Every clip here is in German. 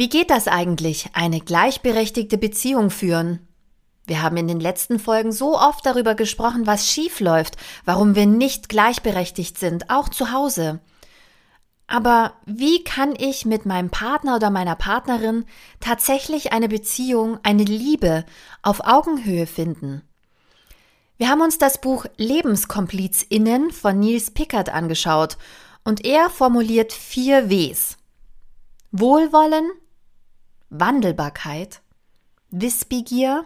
Wie geht das eigentlich, eine gleichberechtigte Beziehung führen? Wir haben in den letzten Folgen so oft darüber gesprochen, was schief läuft, warum wir nicht gleichberechtigt sind, auch zu Hause. Aber wie kann ich mit meinem Partner oder meiner Partnerin tatsächlich eine Beziehung, eine Liebe auf Augenhöhe finden? Wir haben uns das Buch Lebenskomplizinnen von Niels Pickert angeschaut und er formuliert vier Ws. Wohlwollen, Wandelbarkeit, Wissbegier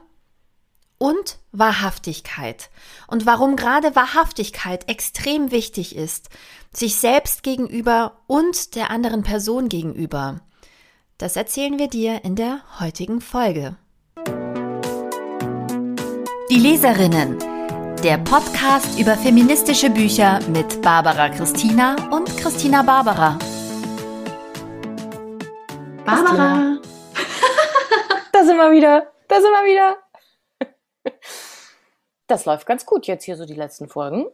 und Wahrhaftigkeit. Und warum gerade Wahrhaftigkeit extrem wichtig ist, sich selbst gegenüber und der anderen Person gegenüber. Das erzählen wir dir in der heutigen Folge. Die Leserinnen. Der Podcast über feministische Bücher mit Barbara Christina und Christina Barbara. Barbara. Da sind wir wieder. Da sind wir wieder. Das läuft ganz gut jetzt hier so die letzten Folgen.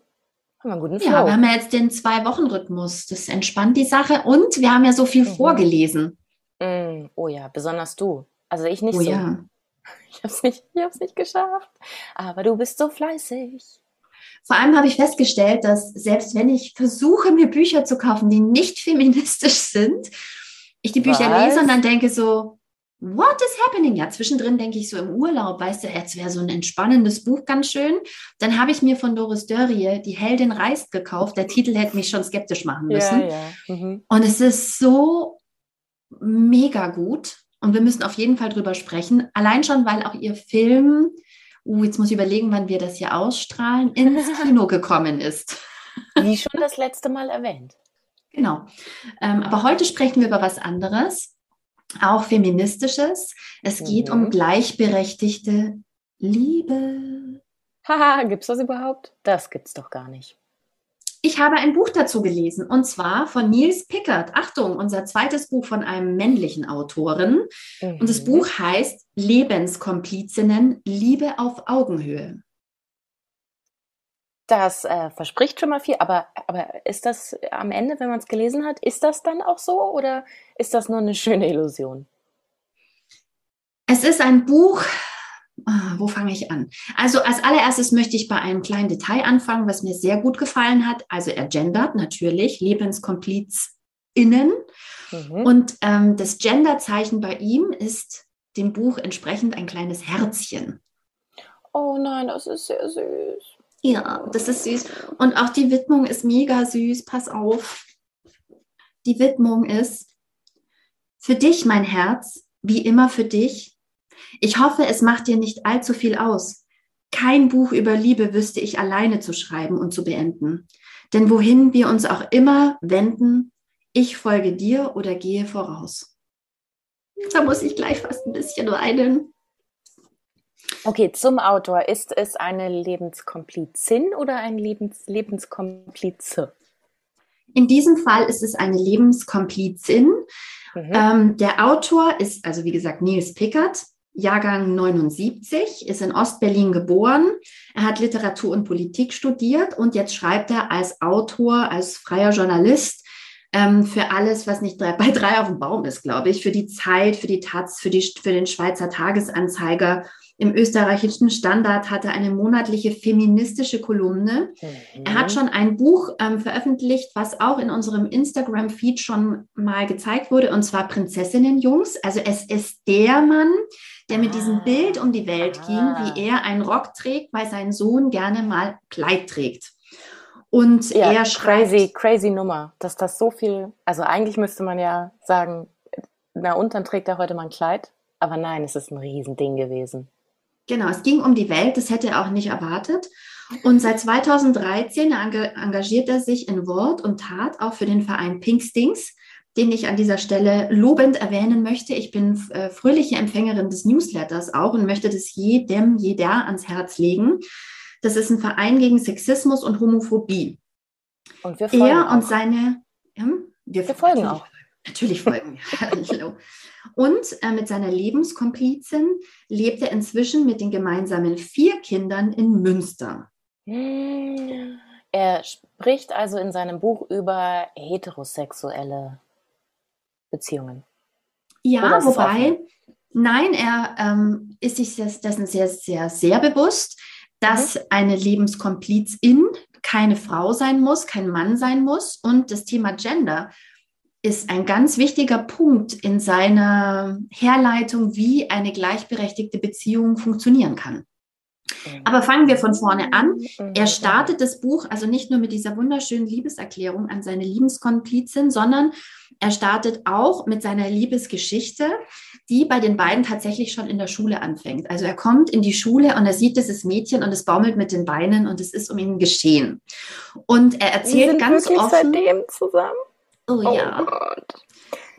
Haben wir einen guten Flow. Ja, wir haben ja jetzt den Zwei-Wochen-Rhythmus. Das entspannt die Sache. Und wir haben ja so viel mhm. vorgelesen. Mm, oh ja, besonders du. Also ich nicht oh, so. Ja. Ich habe es nicht, nicht geschafft. Aber du bist so fleißig. Vor allem habe ich festgestellt, dass selbst wenn ich versuche, mir Bücher zu kaufen, die nicht feministisch sind, ich die Bücher Was? lese und dann denke so, what is happening? Ja, zwischendrin denke ich so im Urlaub, weißt du, jetzt wäre so ein entspannendes Buch ganz schön. Dann habe ich mir von Doris Dörrie Die Heldin reist gekauft. Der Titel hätte mich schon skeptisch machen müssen. Ja, ja. Mhm. Und es ist so mega gut. Und wir müssen auf jeden Fall drüber sprechen. Allein schon, weil auch ihr Film, uh, jetzt muss ich überlegen, wann wir das hier ausstrahlen, ins Kino gekommen ist. Wie schon das letzte Mal erwähnt. Genau. Ähm, aber heute sprechen wir über was anderes, auch feministisches. Es geht mhm. um gleichberechtigte Liebe. Haha, gibt's das überhaupt? Das gibt's doch gar nicht. Ich habe ein Buch dazu gelesen und zwar von Niels Pickert. Achtung, unser zweites Buch von einem männlichen Autoren. Mhm. Und das mhm. Buch heißt Lebenskomplizinnen, Liebe auf Augenhöhe. Das äh, verspricht schon mal viel, aber, aber ist das am Ende, wenn man es gelesen hat, ist das dann auch so oder ist das nur eine schöne Illusion? Es ist ein Buch, ah, wo fange ich an? Also als allererstes möchte ich bei einem kleinen Detail anfangen, was mir sehr gut gefallen hat. Also er gendert natürlich, LebenskomplizInnen. Mhm. Und ähm, das Genderzeichen bei ihm ist dem Buch entsprechend ein kleines Herzchen. Oh nein, das ist sehr süß. Ja, das ist süß. Und auch die Widmung ist mega süß. Pass auf. Die Widmung ist für dich, mein Herz, wie immer für dich. Ich hoffe, es macht dir nicht allzu viel aus. Kein Buch über Liebe wüsste ich alleine zu schreiben und zu beenden. Denn wohin wir uns auch immer wenden, ich folge dir oder gehe voraus. Da muss ich gleich fast ein bisschen weinen. Okay, zum Autor. Ist es eine Lebenskomplizin oder ein Lebens Lebenskomplize? In diesem Fall ist es eine Lebenskomplizin. Mhm. Ähm, der Autor ist, also wie gesagt, Nils Pickert, Jahrgang 79, ist in Ostberlin geboren. Er hat Literatur und Politik studiert und jetzt schreibt er als Autor, als freier Journalist ähm, für alles, was nicht drei, bei drei auf dem Baum ist, glaube ich, für die Zeit, für die Taz, für, die, für den Schweizer Tagesanzeiger im österreichischen Standard hat er eine monatliche feministische Kolumne. Mhm. Er hat schon ein Buch ähm, veröffentlicht, was auch in unserem Instagram-Feed schon mal gezeigt wurde, und zwar Prinzessinnenjungs. Also es ist der Mann, der mit ah. diesem Bild um die Welt ah. ging, wie er einen Rock trägt, weil sein Sohn gerne mal Kleid trägt. Und ja, er schreibt, crazy, crazy Nummer, dass das so viel, also eigentlich müsste man ja sagen, na und dann trägt er heute mal ein Kleid, aber nein, es ist ein Riesending gewesen. Genau, es ging um die Welt, das hätte er auch nicht erwartet. Und seit 2013 engagiert er sich in Wort und Tat auch für den Verein Pinkstings, den ich an dieser Stelle lobend erwähnen möchte. Ich bin äh, fröhliche Empfängerin des Newsletters auch und möchte das jedem, jeder ans Herz legen. Das ist ein Verein gegen Sexismus und Homophobie. Und wir folgen er auch. und seine, ja, wir, wir folgen auch. Natürlich folgen. Hallo. Und äh, mit seiner Lebenskomplizin lebt er inzwischen mit den gemeinsamen vier Kindern in Münster. Er spricht also in seinem Buch über heterosexuelle Beziehungen. Ja, wobei, nein, er ähm, ist sich dessen sehr, sehr, sehr bewusst, dass mhm. eine Lebenskomplizin keine Frau sein muss, kein Mann sein muss. Und das Thema Gender ist ein ganz wichtiger Punkt in seiner Herleitung, wie eine gleichberechtigte Beziehung funktionieren kann. Mhm. Aber fangen wir von vorne an. Mhm. Er startet das Buch also nicht nur mit dieser wunderschönen Liebeserklärung an seine Liebeskomplizin, sondern er startet auch mit seiner Liebesgeschichte, die bei den beiden tatsächlich schon in der Schule anfängt. Also er kommt in die Schule und er sieht dieses Mädchen und es baumelt mit den Beinen und es ist um ihn geschehen. Und er erzählt ganz offen. seitdem zusammen. Oh, Oh ja. Gott.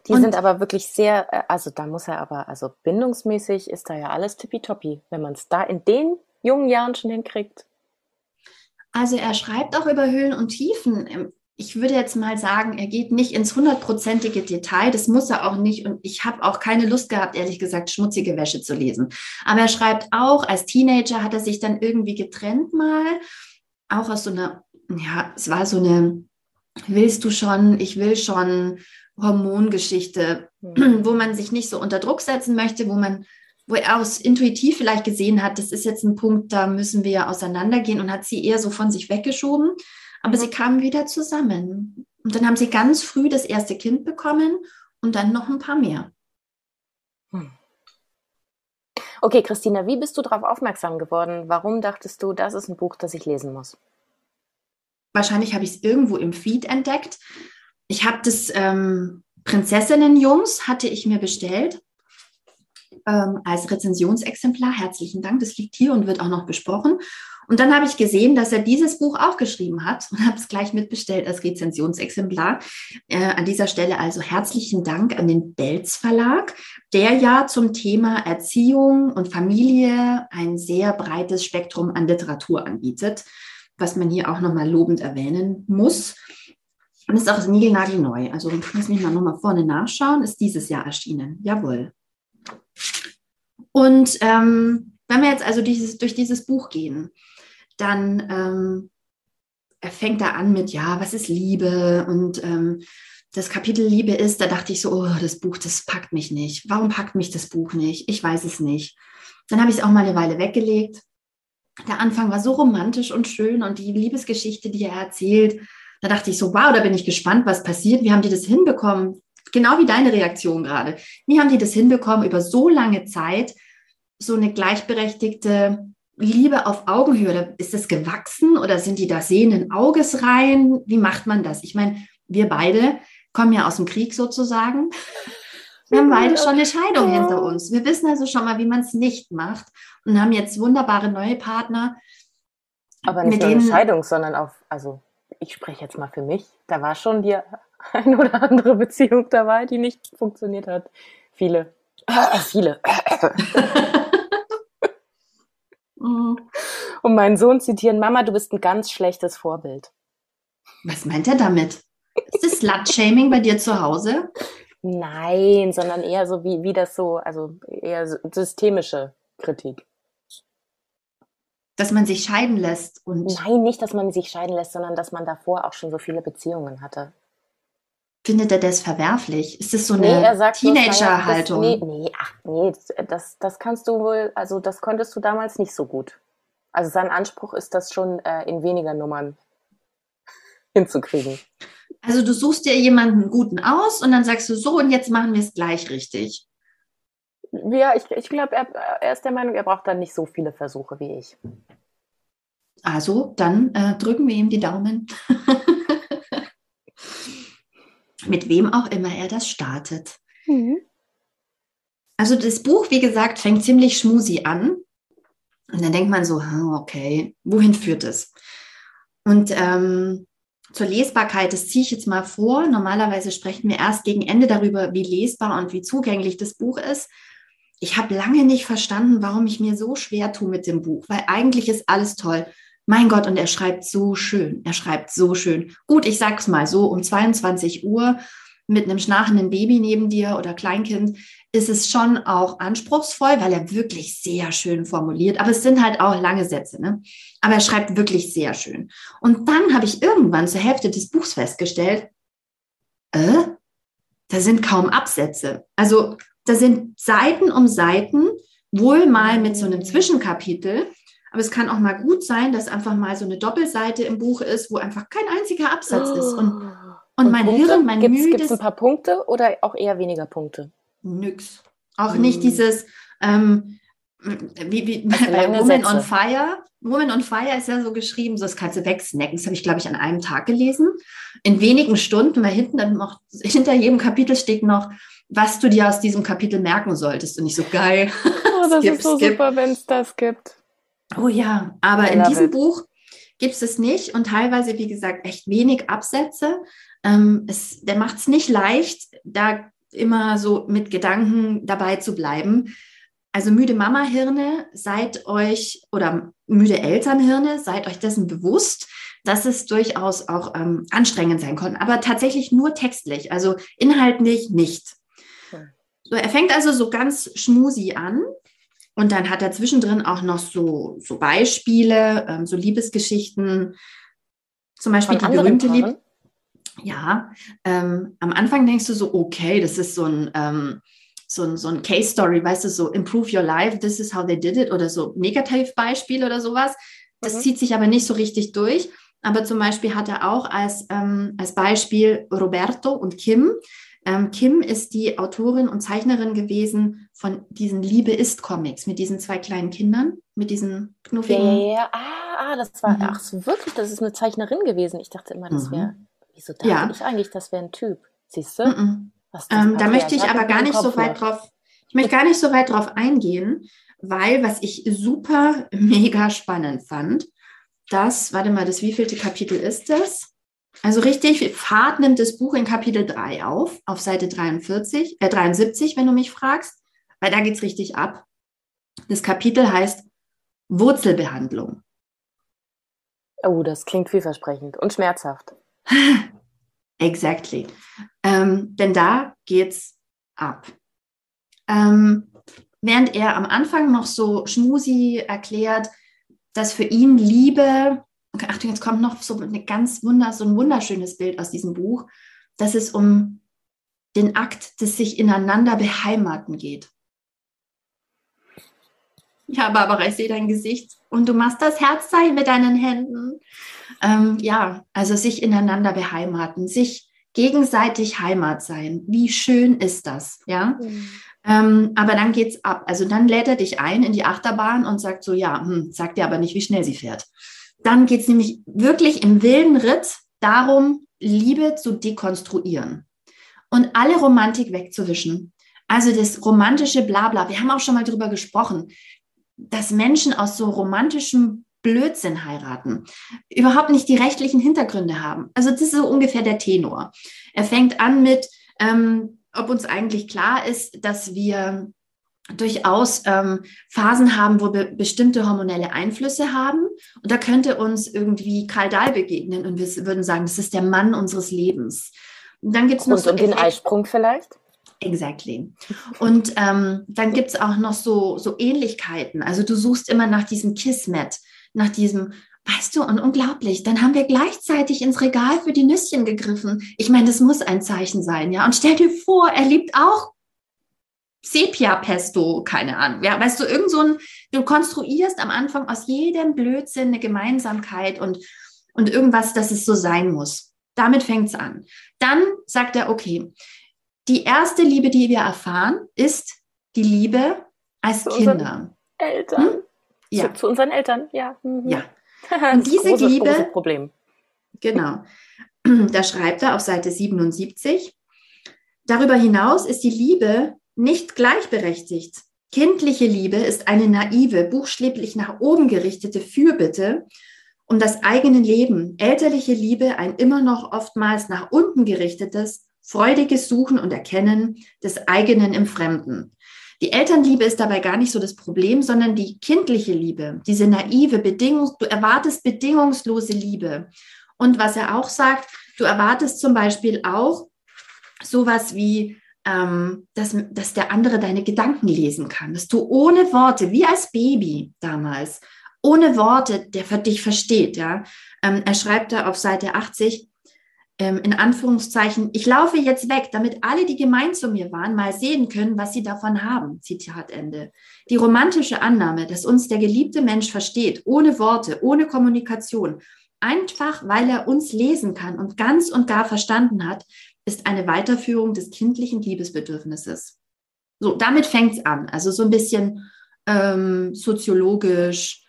Die Und- sind aber wirklich sehr, äh, also da muss er aber, also bindungsmäßig ist da ja alles tippitoppi, wenn man es da in den jungen Jahren schon hinkriegt. Also er schreibt auch über Höhen und Tiefen. Ähm, Ich würde jetzt mal sagen, er geht nicht ins hundertprozentige Detail. Das muss er auch nicht. Und ich habe auch keine Lust gehabt, ehrlich gesagt, schmutzige Wäsche zu lesen. Aber er schreibt auch, als Teenager hat er sich dann irgendwie getrennt mal. Auch aus so einer, ja, es war so eine, willst du schon, ich will schon Hormongeschichte, Hm. wo man sich nicht so unter Druck setzen möchte, wo man, wo er aus intuitiv vielleicht gesehen hat, das ist jetzt ein Punkt, da müssen wir auseinandergehen und hat sie eher so von sich weggeschoben. Aber sie kamen wieder zusammen. Und dann haben sie ganz früh das erste Kind bekommen und dann noch ein paar mehr. Okay, Christina, wie bist du darauf aufmerksam geworden? Warum dachtest du, das ist ein Buch, das ich lesen muss? Wahrscheinlich habe ich es irgendwo im Feed entdeckt. Ich habe das ähm, Prinzessinnenjungs hatte ich mir bestellt ähm, als Rezensionsexemplar. Herzlichen Dank, das liegt hier und wird auch noch besprochen. Und dann habe ich gesehen, dass er dieses Buch auch geschrieben hat und habe es gleich mitbestellt als Rezensionsexemplar. Äh, an dieser Stelle also herzlichen Dank an den Belz Verlag, der ja zum Thema Erziehung und Familie ein sehr breites Spektrum an Literatur anbietet, was man hier auch nochmal lobend erwähnen muss. Und ist auch niegelnagelneu. Also lass mich mal nochmal vorne nachschauen. Ist dieses Jahr erschienen. Jawohl. Und ähm, wenn wir jetzt also dieses, durch dieses Buch gehen, dann ähm, er fängt da an mit, ja, was ist Liebe? Und ähm, das Kapitel Liebe ist, da dachte ich so, oh, das Buch, das packt mich nicht. Warum packt mich das Buch nicht? Ich weiß es nicht. Dann habe ich es auch mal eine Weile weggelegt. Der Anfang war so romantisch und schön und die Liebesgeschichte, die er erzählt, da dachte ich so, wow, da bin ich gespannt, was passiert. Wie haben die das hinbekommen? Genau wie deine Reaktion gerade. Wie haben die das hinbekommen, über so lange Zeit so eine gleichberechtigte Liebe auf Augenhöhe? Ist das gewachsen oder sind die da sehenden Auges rein? Wie macht man das? Ich meine, wir beide kommen ja aus dem Krieg sozusagen. Wir haben beide schon eine Scheidung hinter uns. Wir wissen also schon mal, wie man es nicht macht und haben jetzt wunderbare neue Partner. Aber nicht Mit nur eine Scheidung, sondern auch, also ich spreche jetzt mal für mich, da war schon die ein oder andere Beziehung dabei, die nicht funktioniert hat. Viele. Viele. Mhm. Und meinen Sohn zitieren, Mama, du bist ein ganz schlechtes Vorbild. Was meint er damit? Ist das Slut-Shaming bei dir zu Hause? Nein, sondern eher so wie, wie das so, also eher so systemische Kritik. Dass man sich scheiden lässt und Nein, nicht, dass man sich scheiden lässt, sondern dass man davor auch schon so viele Beziehungen hatte. findet er das verwerflich? Ist das so Nee, eine das- Teenager-Haltung? Nee, nee, ach nee, das, das kannst du wohl, also das konntest du damals nicht so gut. Also sein Anspruch ist das schon äh, in weniger Nummern hinzukriegen. Also du suchst dir jemanden guten aus und dann sagst du so und jetzt machen wir es gleich richtig. Ja, ich, ich glaube, er, er ist der Meinung, er braucht dann nicht so viele Versuche wie ich. Also dann äh, drücken wir ihm die Daumen. Mit wem auch immer er das startet. Also das Buch, wie gesagt, fängt ziemlich schmusi an. Und dann denkt man so, hm, okay, wohin führt es? Und ähm, zur Lesbarkeit, das ziehe ich jetzt mal vor. Normalerweise sprechen wir erst gegen Ende darüber, wie lesbar und wie zugänglich das Buch ist. Ich habe lange nicht verstanden, warum ich mir so schwer tue mit dem Buch, weil eigentlich ist alles toll. Mein Gott, und er schreibt so schön. Er schreibt so schön. Gut, ich sag's mal so, um 22 Uhr mit einem schnarchenden Baby neben dir oder Kleinkind ist es schon auch anspruchsvoll, weil er wirklich sehr schön formuliert. Aber es sind halt auch lange Sätze. Ne? Aber er schreibt wirklich sehr schön. Und dann habe ich irgendwann zur Hälfte des Buchs festgestellt, äh, da sind kaum Absätze. Also da sind Seiten um Seiten, wohl mal mit so einem Zwischenkapitel. Aber es kann auch mal gut sein, dass einfach mal so eine Doppelseite im Buch ist, wo einfach kein einziger Absatz oh. ist. Und, und, und mein Punkte? Hirn, mein gibt's, müdes... Gibt es ein paar Punkte oder auch eher weniger Punkte? Nix. Auch hm. nicht dieses, ähm, wie, wie bei Woman Sätze. on Fire. Woman on Fire ist ja so geschrieben, so das kannst du wegsnacken. Das habe ich, glaube ich, an einem Tag gelesen. In wenigen Stunden, weil hinten dann noch, hinter jedem Kapitel steht noch, was du dir aus diesem Kapitel merken solltest. Und nicht so geil. Oh, das skip, ist so skip. super, wenn es das gibt. Oh ja, aber in diesem it. Buch gibt es es nicht und teilweise, wie gesagt, echt wenig Absätze. Ähm, es, der macht es nicht leicht, da immer so mit Gedanken dabei zu bleiben. Also müde Mama-Hirne, seid euch oder müde Elternhirne, seid euch dessen bewusst, dass es durchaus auch ähm, anstrengend sein kann, aber tatsächlich nur textlich, also inhaltlich nicht. So, er fängt also so ganz schmusi an und dann hat er zwischendrin auch noch so, so Beispiele, ähm, so Liebesgeschichten, zum Beispiel Von die berühmte Liebe. Ja, ähm, am Anfang denkst du so, okay, das ist so ein ähm, so ein, so ein Case Story, weißt du, so improve your life, this is how they did it oder so Negativbeispiel oder sowas. Das mhm. zieht sich aber nicht so richtig durch. Aber zum Beispiel hat er auch als, ähm, als Beispiel Roberto und Kim. Ähm, Kim ist die Autorin und Zeichnerin gewesen von diesen Liebe ist Comics mit diesen zwei kleinen Kindern, mit diesen knuffigen. Ja, ah, ah, das war, mhm. ach so, wirklich, das ist eine Zeichnerin gewesen. Ich dachte immer, das wäre, mhm. Wieso dachte ja. ich eigentlich, das wäre ein Typ? Siehst du? Mhm. Ähm, da möchte ich aber gar nicht so weit drauf, ich möchte gar nicht so weit drauf eingehen, weil was ich super mega spannend fand, das, warte mal, das wievielte Kapitel ist das? Also richtig, Fahrt nimmt das Buch in Kapitel 3 auf, auf Seite 43, äh 73, wenn du mich fragst, weil da geht es richtig ab. Das Kapitel heißt Wurzelbehandlung. Oh, das klingt vielversprechend und schmerzhaft. Exactly. Ähm, denn da geht's ab. Ähm, während er am Anfang noch so schmusi erklärt, dass für ihn Liebe, Achtung, jetzt kommt noch so eine ganz wunder, so ein wunderschönes Bild aus diesem Buch, dass es um den Akt des sich ineinander beheimaten geht. Ja, Barbara, ich sehe dein Gesicht und du machst das Herzzeichen mit deinen Händen. Ähm, ja, also sich ineinander beheimaten, sich gegenseitig Heimat sein. Wie schön ist das, ja? Mhm. Ähm, aber dann geht's ab. Also dann lädt er dich ein in die Achterbahn und sagt so, ja, hm, sagt dir aber nicht, wie schnell sie fährt. Dann geht's nämlich wirklich im wilden Ritt darum, Liebe zu dekonstruieren und alle Romantik wegzuwischen. Also das romantische Blabla. Wir haben auch schon mal drüber gesprochen, dass Menschen aus so romantischem Blödsinn heiraten, überhaupt nicht die rechtlichen Hintergründe haben. Also das ist so ungefähr der Tenor. Er fängt an mit, ähm, ob uns eigentlich klar ist, dass wir durchaus ähm, Phasen haben, wo wir bestimmte hormonelle Einflüsse haben. Und da könnte uns irgendwie Karl Dahl begegnen und wir würden sagen, das ist der Mann unseres Lebens. Und dann gibt es noch so den Eisprung vielleicht? Exactly. Und ähm, dann gibt es auch noch so, so Ähnlichkeiten. Also du suchst immer nach diesem Kismet, nach diesem, weißt du, und unglaublich, dann haben wir gleichzeitig ins Regal für die Nüsschen gegriffen. Ich meine, das muss ein Zeichen sein, ja. Und stell dir vor, er liebt auch Sepia-Pesto, keine Ahnung. Ja, weißt du, irgend so ein, du konstruierst am Anfang aus jedem Blödsinn eine Gemeinsamkeit und, und irgendwas, dass es so sein muss. Damit fängt es an. Dann sagt er, okay, die erste Liebe, die wir erfahren, ist die Liebe als Kinder. Eltern. Hm? Ja. Zu, zu, unseren Eltern, ja. Mhm. Ja. Und diese große, Liebe. Große Problem. Genau. Da schreibt er auf Seite 77. Darüber hinaus ist die Liebe nicht gleichberechtigt. Kindliche Liebe ist eine naive, buchstäblich nach oben gerichtete Fürbitte um das eigene Leben. Elterliche Liebe ein immer noch oftmals nach unten gerichtetes, freudiges Suchen und Erkennen des eigenen im Fremden. Die Elternliebe ist dabei gar nicht so das Problem, sondern die kindliche Liebe, diese naive, bedingungs du erwartest bedingungslose Liebe. Und was er auch sagt, du erwartest zum Beispiel auch sowas wie, ähm, dass, dass der andere deine Gedanken lesen kann, dass du ohne Worte, wie als Baby damals, ohne Worte, der für dich versteht. Ja? Ähm, er schreibt da auf Seite 80, ähm, in Anführungszeichen, ich laufe jetzt weg, damit alle, die gemein zu mir waren, mal sehen können, was sie davon haben. Zitat Ende. Die romantische Annahme, dass uns der geliebte Mensch versteht, ohne Worte, ohne Kommunikation, einfach weil er uns lesen kann und ganz und gar verstanden hat, ist eine Weiterführung des kindlichen Liebesbedürfnisses. So, damit fängt es an. Also so ein bisschen ähm, soziologisch,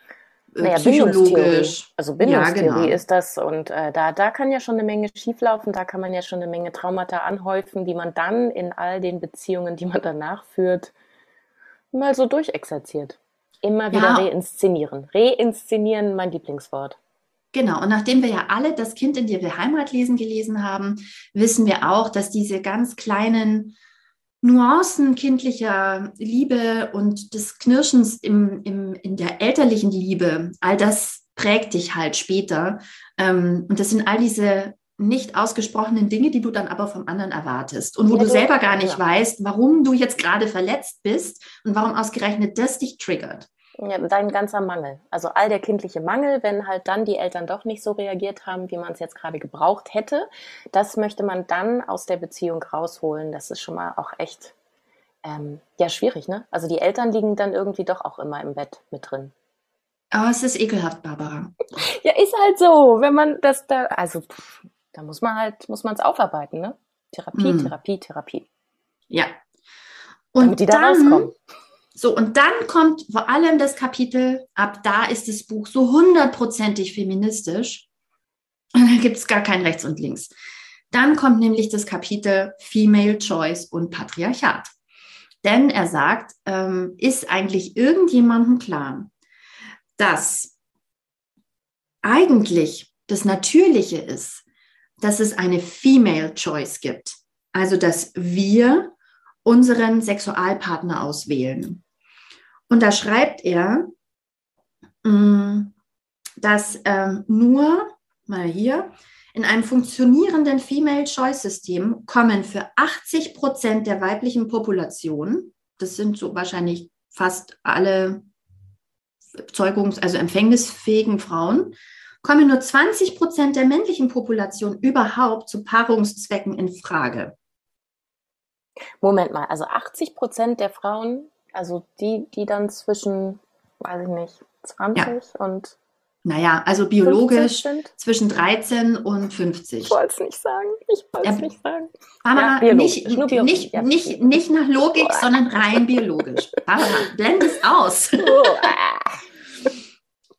naja, psychologisch. Also Bindungstheorie ja, genau. ist das. Und äh, da, da kann ja schon eine Menge schieflaufen, da kann man ja schon eine Menge Traumata anhäufen, die man dann in all den Beziehungen, die man danach führt, mal so durchexerziert. Immer wieder ja. reinszenieren. Reinszenieren, mein Lieblingswort. Genau, und nachdem wir ja alle das Kind in dir will Heimat lesen gelesen haben, wissen wir auch, dass diese ganz kleinen Nuancen kindlicher Liebe und des Knirschens im, im, in der elterlichen Liebe, all das prägt dich halt später. Ähm, und das sind all diese nicht ausgesprochenen Dinge, die du dann aber vom anderen erwartest und wo ja, du selber gar nicht ja. weißt, warum du jetzt gerade verletzt bist und warum ausgerechnet das dich triggert. Ja, dein ganzer Mangel. Also all der kindliche Mangel, wenn halt dann die Eltern doch nicht so reagiert haben, wie man es jetzt gerade gebraucht hätte, das möchte man dann aus der Beziehung rausholen. Das ist schon mal auch echt ähm, ja schwierig, ne? Also die Eltern liegen dann irgendwie doch auch immer im Bett mit drin. Aber es ist ekelhaft, Barbara. Ja, ist halt so, wenn man das da, also pff, da muss man halt, muss man es aufarbeiten, ne? Therapie, hm. Therapie, Therapie. Ja. Und Damit die da rauskommen. So, und dann kommt vor allem das Kapitel, ab da ist das Buch so hundertprozentig feministisch. Und da gibt es gar kein Rechts und Links. Dann kommt nämlich das Kapitel Female Choice und Patriarchat. Denn er sagt, ähm, ist eigentlich irgendjemandem klar, dass eigentlich das Natürliche ist, dass es eine Female Choice gibt. Also, dass wir unseren Sexualpartner auswählen. Und da schreibt er, mm, dass ähm, nur, mal hier, in einem funktionierenden Female Choice System kommen für 80 Prozent der weiblichen Population, das sind so wahrscheinlich fast alle Zeugungs-, also empfängnisfähigen Frauen, kommen nur 20 Prozent der männlichen Population überhaupt zu Paarungszwecken in Frage. Moment mal, also 80 Prozent der Frauen, also die, die dann zwischen, weiß ich nicht, 20 ja. und. Naja, also biologisch zwischen 13 und 50. Ich wollte es nicht sagen. Ich wollte es ja, nicht sagen. Barbara, ja, nicht, nicht, ja. nicht, nicht nach Logik, oh. sondern rein biologisch. Barbara, blend es aus.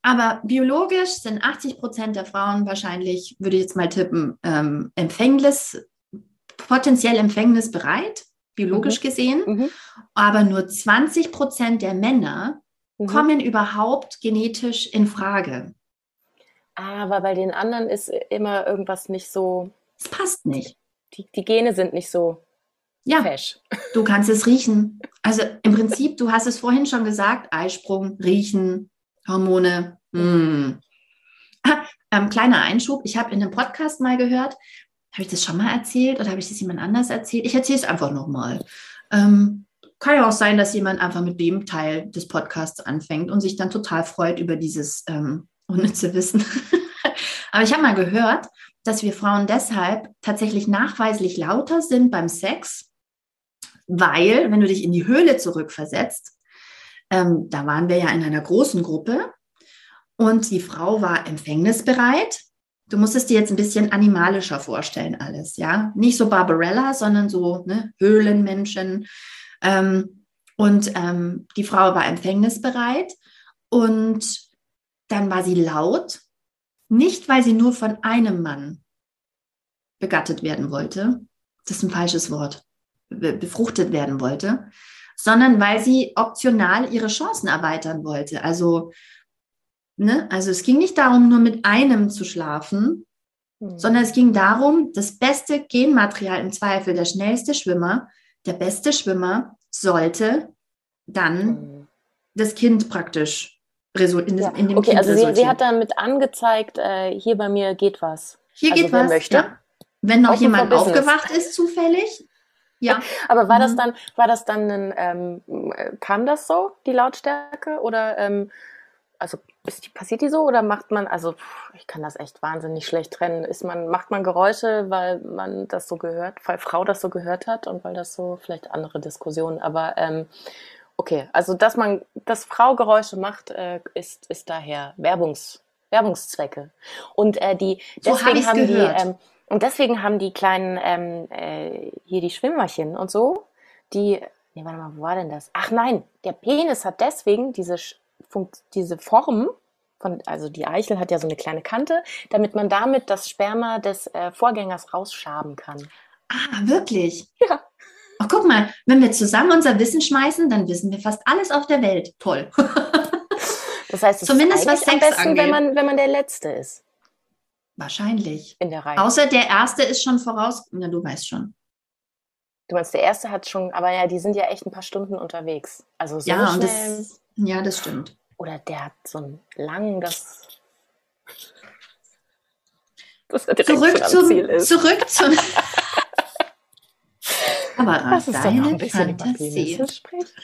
Aber biologisch sind 80 Prozent der Frauen wahrscheinlich, würde ich jetzt mal tippen, ähm, empfängnis, potenziell empfängnisbereit, biologisch mhm. gesehen. Mhm. Aber nur 20 Prozent der Männer mhm. kommen überhaupt genetisch in Frage. Aber bei den anderen ist immer irgendwas nicht so. Es passt nicht. Die, die Gene sind nicht so ja, fesch. du kannst es riechen. Also im Prinzip, du hast es vorhin schon gesagt, Eisprung, riechen, Hormone. Mm. Ah, ähm, kleiner Einschub, ich habe in einem Podcast mal gehört, habe ich das schon mal erzählt oder habe ich das jemand anders erzählt? Ich erzähle es einfach nochmal. Ähm, kann ja auch sein, dass jemand einfach mit dem Teil des Podcasts anfängt und sich dann total freut über dieses ähm, unnütze Wissen. Aber ich habe mal gehört, dass wir Frauen deshalb tatsächlich nachweislich lauter sind beim Sex, weil, wenn du dich in die Höhle zurückversetzt, ähm, da waren wir ja in einer großen Gruppe und die Frau war empfängnisbereit Du musst es dir jetzt ein bisschen animalischer vorstellen, alles, ja. Nicht so Barbarella, sondern so ne, Höhlenmenschen. Ähm, und ähm, die Frau war empfängnisbereit und dann war sie laut, nicht weil sie nur von einem Mann begattet werden wollte, das ist ein falsches Wort, befruchtet werden wollte, sondern weil sie optional ihre Chancen erweitern wollte. Also Ne? Also es ging nicht darum, nur mit einem zu schlafen, mhm. sondern es ging darum, das beste Genmaterial im Zweifel, der schnellste Schwimmer, der beste Schwimmer sollte dann mhm. das Kind praktisch in, ja. in dem okay, Kind also sie, sie, hat damit angezeigt, äh, hier bei mir geht was. Hier also geht was. Möchte. Ja. Wenn noch jemand aufgewacht ist, zufällig. Ja. Aber war mhm. das dann, war das dann ein, ähm, kam das so, die Lautstärke? Oder ähm, also ist die, passiert die so oder macht man, also ich kann das echt wahnsinnig schlecht trennen. Ist man, macht man Geräusche, weil man das so gehört, weil Frau das so gehört hat und weil das so, vielleicht andere Diskussionen, aber ähm, okay, also dass man, dass Frau Geräusche macht, äh, ist, ist daher Werbungs, Werbungszwecke. Und äh, die, deswegen so hab haben gehört. die, ähm, und deswegen haben die kleinen, ähm, äh, hier die Schwimmerchen und so, die, nee, warte mal, wo war denn das? Ach nein, der Penis hat deswegen diese diese Form, von, also die Eichel hat ja so eine kleine Kante, damit man damit das Sperma des äh, Vorgängers rausschaben kann. Ah, wirklich? Ja. Ach, guck mal, wenn wir zusammen unser Wissen schmeißen, dann wissen wir fast alles auf der Welt. Toll. das heißt, es Zumindest ist was Sex am besten, angeht. wenn man, wenn man der Letzte ist. Wahrscheinlich. In der Reihe. Außer der Erste ist schon voraus. Na, du weißt schon. Du meinst, der Erste hat schon, aber ja, die sind ja echt ein paar Stunden unterwegs. Also so ja, schnell. Das, ja, das stimmt. Oder der hat so einen langen, das. das zurück zum, Ziel. Zurück zum. Aber das ist deine ein Fantasie.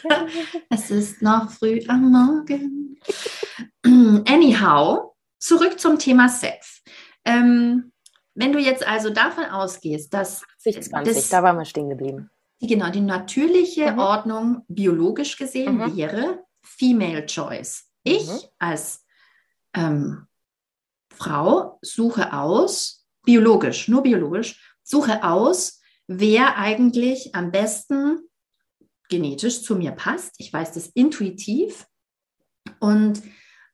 es ist noch früh am Morgen. Anyhow, zurück zum Thema Sex. Ähm, wenn du jetzt also davon ausgehst, dass 80, 20, das, da waren wir stehen geblieben. Genau, die natürliche mhm. Ordnung biologisch gesehen mhm. wäre Female Choice. Ich mhm. als ähm, Frau suche aus, biologisch, nur biologisch, suche aus, wer eigentlich am besten genetisch zu mir passt. Ich weiß das intuitiv. Und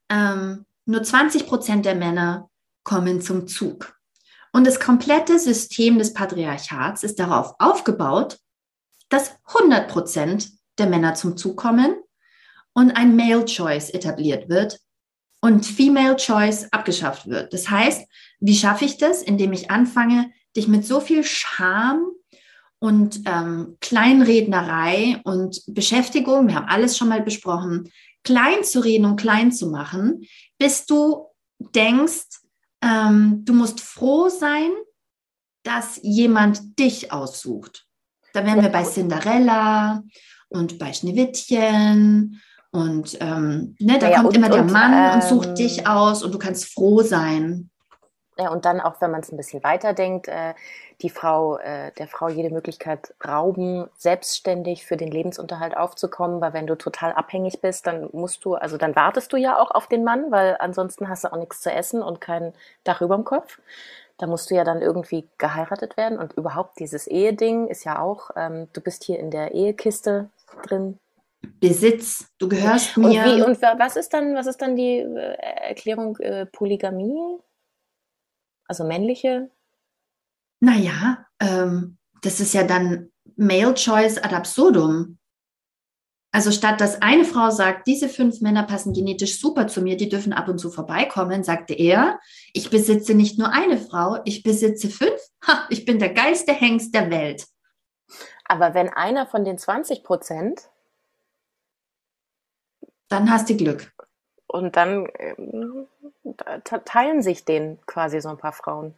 ähm, nur 20 Prozent der Männer kommen zum Zug. Und das komplette System des Patriarchats ist darauf aufgebaut, dass 100 Prozent der Männer zum Zug kommen und ein Male Choice etabliert wird und Female Choice abgeschafft wird. Das heißt, wie schaffe ich das? Indem ich anfange, dich mit so viel Scham und ähm, Kleinrednerei und Beschäftigung, wir haben alles schon mal besprochen, klein zu reden und klein zu machen, bis du denkst, ähm, du musst froh sein, dass jemand dich aussucht. Da wären wir bei Cinderella und bei Schneewittchen und ähm, ne, da ja, kommt und, immer der und, Mann ähm, und sucht dich aus und du kannst froh sein. Ja, und dann auch, wenn man es ein bisschen weiterdenkt, äh, die Frau, äh, der Frau jede Möglichkeit rauben, selbstständig für den Lebensunterhalt aufzukommen, weil wenn du total abhängig bist, dann musst du, also dann wartest du ja auch auf den Mann, weil ansonsten hast du auch nichts zu essen und kein Dach über dem Kopf. Da musst du ja dann irgendwie geheiratet werden und überhaupt dieses Eheding ist ja auch, ähm, du bist hier in der Ehekiste drin, Besitz. Du gehörst mir. Und, wie, und was ist dann, was ist dann die äh, Erklärung äh, Polygamie? Also männliche? Naja, ähm, das ist ja dann Male Choice ad absurdum. Also statt dass eine Frau sagt, diese fünf Männer passen genetisch super zu mir, die dürfen ab und zu vorbeikommen, sagte er, ich besitze nicht nur eine Frau, ich besitze fünf. Ha, ich bin der geilste Hengst der Welt. Aber wenn einer von den 20 Prozent dann hast du Glück. Und dann äh, teilen sich den quasi so ein paar Frauen.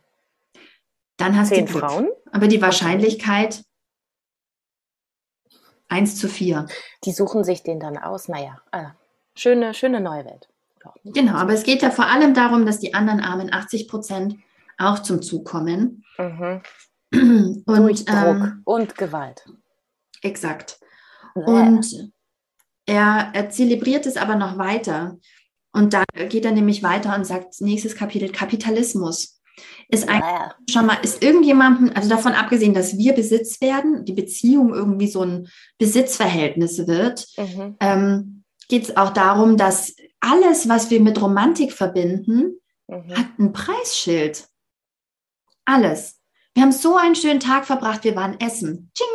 Dann hast Zehn du Glück. Frauen. Aber die Wahrscheinlichkeit 1 zu 4. Die suchen sich den dann aus. Naja, äh, schöne, schöne neue Welt. Genau, aber es geht ja vor allem darum, dass die anderen armen 80 Prozent auch zum Zug kommen. Mhm. Und, Durch Druck ähm, und Gewalt. Exakt. Und er, er zelebriert es aber noch weiter. Und dann geht er nämlich weiter und sagt, nächstes Kapitel, Kapitalismus. Ist ein, schon mal, ist irgendjemandem, also davon abgesehen, dass wir Besitz werden, die Beziehung irgendwie so ein Besitzverhältnis wird, mhm. ähm, geht es auch darum, dass alles, was wir mit Romantik verbinden, mhm. hat ein Preisschild. Alles. Wir haben so einen schönen Tag verbracht, wir waren essen. Tsching.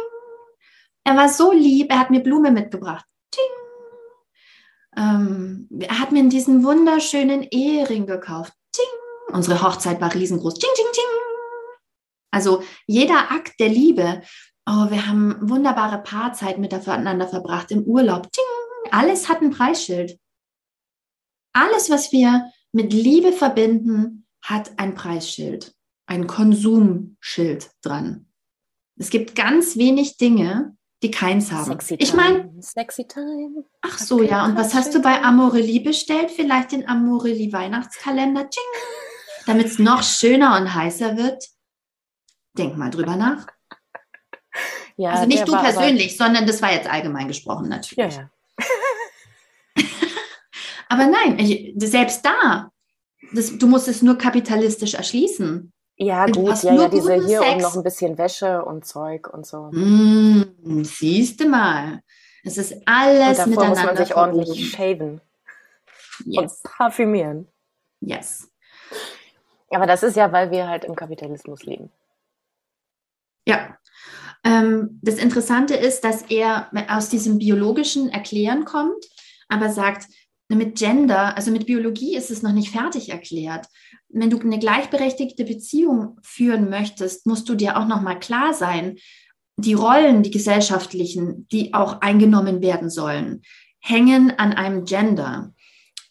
Er war so lieb, er hat mir Blume mitgebracht. Tsching. Ähm, er hat mir diesen wunderschönen Ehering gekauft. Ting! Unsere Hochzeit war riesengroß. Ting, ting, ting! Also jeder Akt der Liebe. Oh, wir haben wunderbare Paarzeit miteinander verbracht im Urlaub. Ting! Alles hat ein Preisschild. Alles, was wir mit Liebe verbinden, hat ein Preisschild, ein Konsumschild dran. Es gibt ganz wenig Dinge, die keins haben. Sexy ich meine, Sexy Time. Ach so, okay, ja. Und was hast du bei Amorelie bestellt? Vielleicht den Amorelie Weihnachtskalender, damit es noch schöner und heißer wird. Denk mal drüber nach. Ja, also nicht du persönlich, sondern das war jetzt allgemein gesprochen natürlich. Ja, ja. aber nein, ich, selbst da, das, du musst es nur kapitalistisch erschließen. Ja, gut, ja, ja, diese hier Sex. und noch ein bisschen Wäsche und Zeug und so. Mm, siehst du mal. Es ist alles und davor muss man sich ordentlich shaven yes. und parfümieren. Yes. Aber das ist ja, weil wir halt im Kapitalismus leben. Ja. Ähm, das Interessante ist, dass er aus diesem biologischen Erklären kommt, aber sagt, mit Gender, also mit Biologie ist es noch nicht fertig erklärt. Wenn du eine gleichberechtigte Beziehung führen möchtest, musst du dir auch noch mal klar sein, die Rollen, die gesellschaftlichen, die auch eingenommen werden sollen, hängen an einem Gender.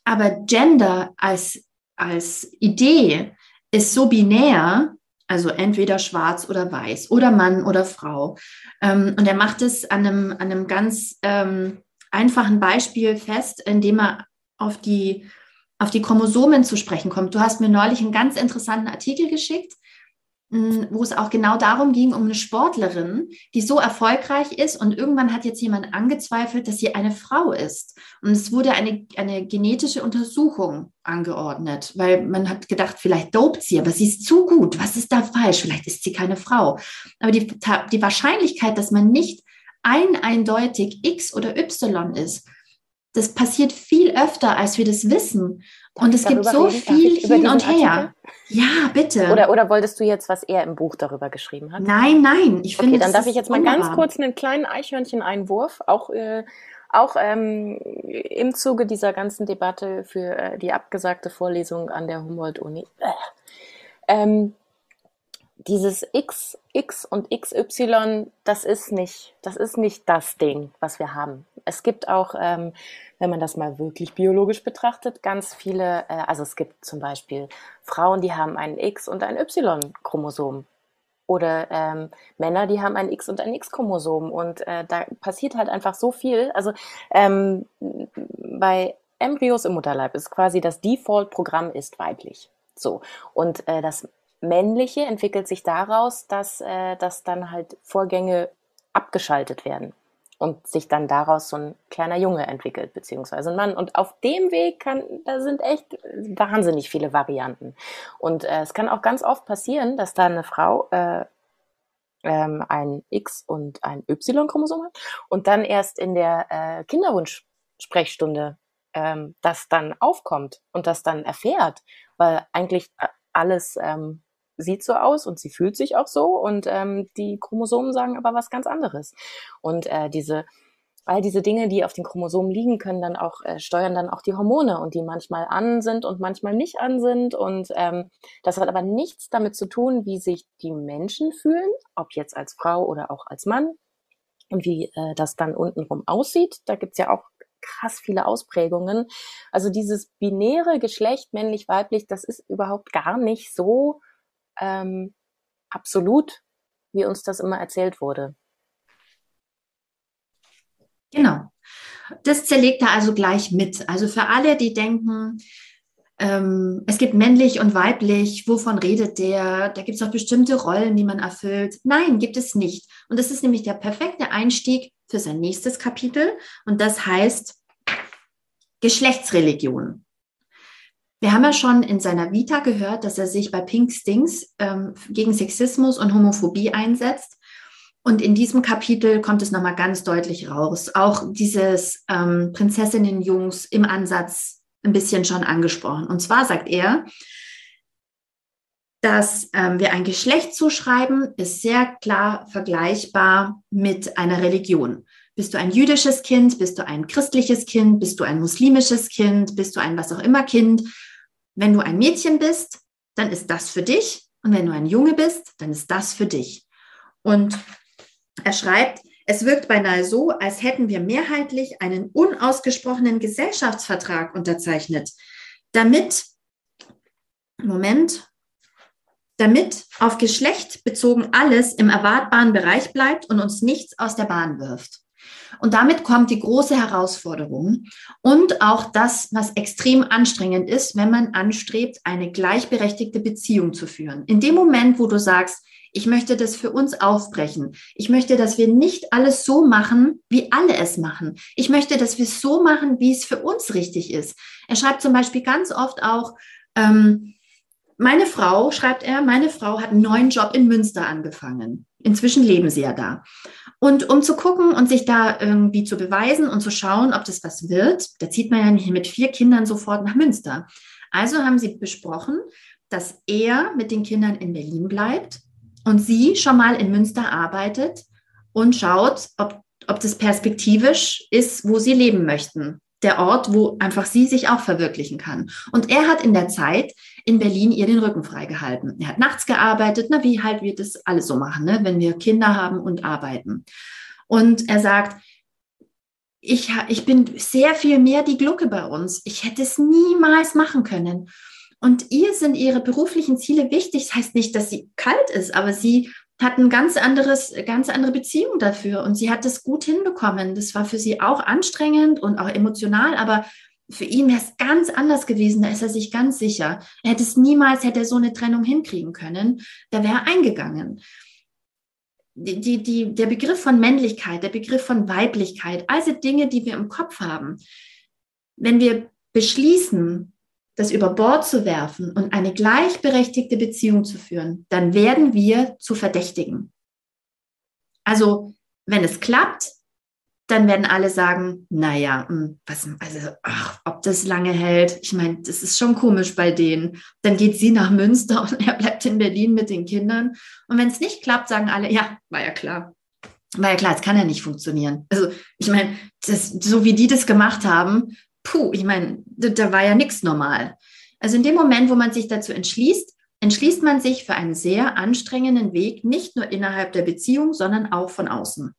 Aber Gender als, als Idee ist so binär, also entweder schwarz oder weiß oder Mann oder Frau. Ähm, und er macht es an einem, an einem ganz ähm, einfachen Beispiel fest, indem er auf die, auf die Chromosomen zu sprechen kommt. Du hast mir neulich einen ganz interessanten Artikel geschickt, mm, wo es auch genau darum ging, um eine Sportlerin, die so erfolgreich ist und irgendwann hat jetzt jemand angezweifelt, dass sie eine Frau ist. Und es wurde eine, eine genetische Untersuchung angeordnet, weil man hat gedacht, vielleicht dopt sie, aber sie ist zu gut. Was ist da falsch? Vielleicht ist sie keine Frau. Aber die, die Wahrscheinlichkeit, dass man nicht ein eindeutig X oder Y ist, das passiert viel öfter, als wir das wissen. Und es gibt so reden? viel hin und her. Artikel? Ja, bitte. Oder, oder wolltest du jetzt, was er im Buch darüber geschrieben hat? Nein, nein. Ich finde, okay, dann darf ich jetzt mal wunderbar. ganz kurz einen kleinen Eichhörnchen-Einwurf, auch, äh, auch ähm, im Zuge dieser ganzen Debatte für äh, die abgesagte Vorlesung an der Humboldt-Uni. Äh, ähm, dieses X, X und XY, das ist nicht, das ist nicht das Ding, was wir haben. Es gibt auch, ähm, wenn man das mal wirklich biologisch betrachtet, ganz viele, äh, also es gibt zum Beispiel Frauen, die haben ein X und ein Y-Chromosom. Oder ähm, Männer, die haben ein X und ein X-Chromosom. Und äh, da passiert halt einfach so viel. Also ähm, bei Embryos im Mutterleib ist quasi das Default-Programm ist weiblich. So. Und äh, das Männliche entwickelt sich daraus, dass, äh, dass dann halt Vorgänge abgeschaltet werden und sich dann daraus so ein kleiner Junge entwickelt, beziehungsweise ein Mann. Und auf dem Weg kann, da sind echt wahnsinnig viele Varianten. Und äh, es kann auch ganz oft passieren, dass da eine Frau äh, ähm, ein X und ein Y-Chromosom hat und dann erst in der äh, Kinderwunsch-Sprechstunde ähm, das dann aufkommt und das dann erfährt, weil eigentlich alles ähm, sieht so aus und sie fühlt sich auch so und ähm, die Chromosomen sagen aber was ganz anderes. Und äh, diese all diese Dinge, die auf den Chromosomen liegen, können dann auch äh, steuern dann auch die Hormone und die manchmal an sind und manchmal nicht an sind und ähm, das hat aber nichts damit zu tun, wie sich die Menschen fühlen, ob jetzt als Frau oder auch als Mann und wie äh, das dann untenrum aussieht. Da gibt's ja auch krass viele Ausprägungen. Also dieses binäre Geschlecht männlich weiblich, das ist überhaupt gar nicht so ähm, absolut, wie uns das immer erzählt wurde. Genau. Das zerlegt er also gleich mit. Also für alle, die denken, ähm, es gibt männlich und weiblich, wovon redet der? Da gibt es auch bestimmte Rollen, die man erfüllt. Nein, gibt es nicht. Und das ist nämlich der perfekte Einstieg für sein nächstes Kapitel. Und das heißt Geschlechtsreligion. Wir haben ja schon in seiner Vita gehört, dass er sich bei Pink Stings ähm, gegen Sexismus und Homophobie einsetzt. Und in diesem Kapitel kommt es nochmal ganz deutlich raus. Auch dieses ähm, Prinzessinnenjungs im Ansatz ein bisschen schon angesprochen. Und zwar sagt er, dass ähm, wir ein Geschlecht zuschreiben, ist sehr klar vergleichbar mit einer Religion. Bist du ein jüdisches Kind? Bist du ein christliches Kind? Bist du ein muslimisches Kind? Bist du ein was auch immer Kind? Wenn du ein Mädchen bist, dann ist das für dich. Und wenn du ein Junge bist, dann ist das für dich. Und er schreibt, es wirkt beinahe so, als hätten wir mehrheitlich einen unausgesprochenen Gesellschaftsvertrag unterzeichnet, damit, Moment, damit auf Geschlecht bezogen alles im erwartbaren Bereich bleibt und uns nichts aus der Bahn wirft. Und damit kommt die große Herausforderung und auch das, was extrem anstrengend ist, wenn man anstrebt, eine gleichberechtigte Beziehung zu führen. In dem Moment, wo du sagst, ich möchte das für uns aufbrechen. Ich möchte, dass wir nicht alles so machen, wie alle es machen. Ich möchte, dass wir es so machen, wie es für uns richtig ist. Er schreibt zum Beispiel ganz oft auch, ähm, meine Frau, schreibt er, meine Frau hat einen neuen Job in Münster angefangen. Inzwischen leben sie ja da. Und um zu gucken und sich da irgendwie zu beweisen und zu schauen, ob das was wird, da zieht man ja nicht mit vier Kindern sofort nach Münster. Also haben sie besprochen, dass er mit den Kindern in Berlin bleibt und sie schon mal in Münster arbeitet und schaut, ob, ob das perspektivisch ist, wo sie leben möchten. Der Ort, wo einfach sie sich auch verwirklichen kann. Und er hat in der Zeit in Berlin ihr den Rücken freigehalten. Er hat nachts gearbeitet, na, wie halt wir das alles so machen, ne, wenn wir Kinder haben und arbeiten. Und er sagt, ich, ich bin sehr viel mehr die Glucke bei uns. Ich hätte es niemals machen können. Und ihr sind ihre beruflichen Ziele wichtig. Das heißt nicht, dass sie kalt ist, aber sie hat ein ganz anderes, ganz andere Beziehung dafür und sie hat es gut hinbekommen. Das war für sie auch anstrengend und auch emotional, aber für ihn wäre es ganz anders gewesen. Da ist er sich ganz sicher. Er hätte es niemals, hätte er so eine Trennung hinkriegen können. Da wäre er eingegangen. Die, die, die, der Begriff von Männlichkeit, der Begriff von Weiblichkeit, also Dinge, die wir im Kopf haben. Wenn wir beschließen, das über Bord zu werfen und eine gleichberechtigte Beziehung zu führen, dann werden wir zu Verdächtigen. Also, wenn es klappt, dann werden alle sagen, naja, hm, was, also, ach, ob das lange hält. Ich meine, das ist schon komisch bei denen. Dann geht sie nach Münster und er bleibt in Berlin mit den Kindern. Und wenn es nicht klappt, sagen alle, ja, war ja klar. War ja klar, es kann ja nicht funktionieren. Also, ich meine, so wie die das gemacht haben, puh, ich meine, da, war ja nichts normal. Also in dem Moment, wo man sich dazu entschließt, entschließt man sich für einen sehr anstrengenden Weg, nicht nur innerhalb der Beziehung, sondern auch von außen.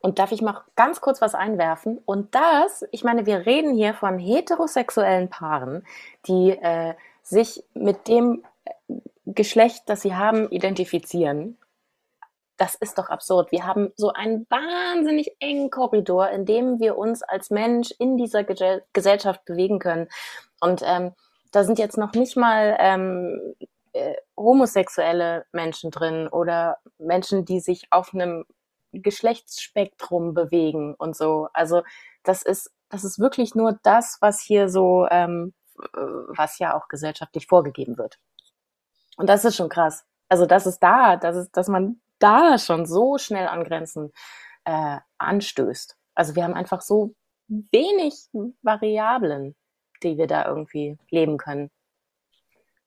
Und darf ich mal ganz kurz was einwerfen? Und das, ich meine, wir reden hier von heterosexuellen Paaren, die äh, sich mit dem äh, Geschlecht, das sie haben, identifizieren das ist doch absurd. Wir haben so einen wahnsinnig engen Korridor, in dem wir uns als Mensch in dieser Ge Gesellschaft bewegen können. Und ähm, da sind jetzt noch nicht mal ähm, äh, homosexuelle Menschen drin oder Menschen, die sich auf einem Geschlechtsspektrum bewegen und so. Also das ist, das ist wirklich nur das, was hier so, ähm, was ja auch gesellschaftlich vorgegeben wird. Und das ist schon krass. Also das ist da, das ist, dass man da schon so schnell an Grenzen äh, anstößt. Also wir haben einfach so wenig Variablen, die wir da irgendwie leben können.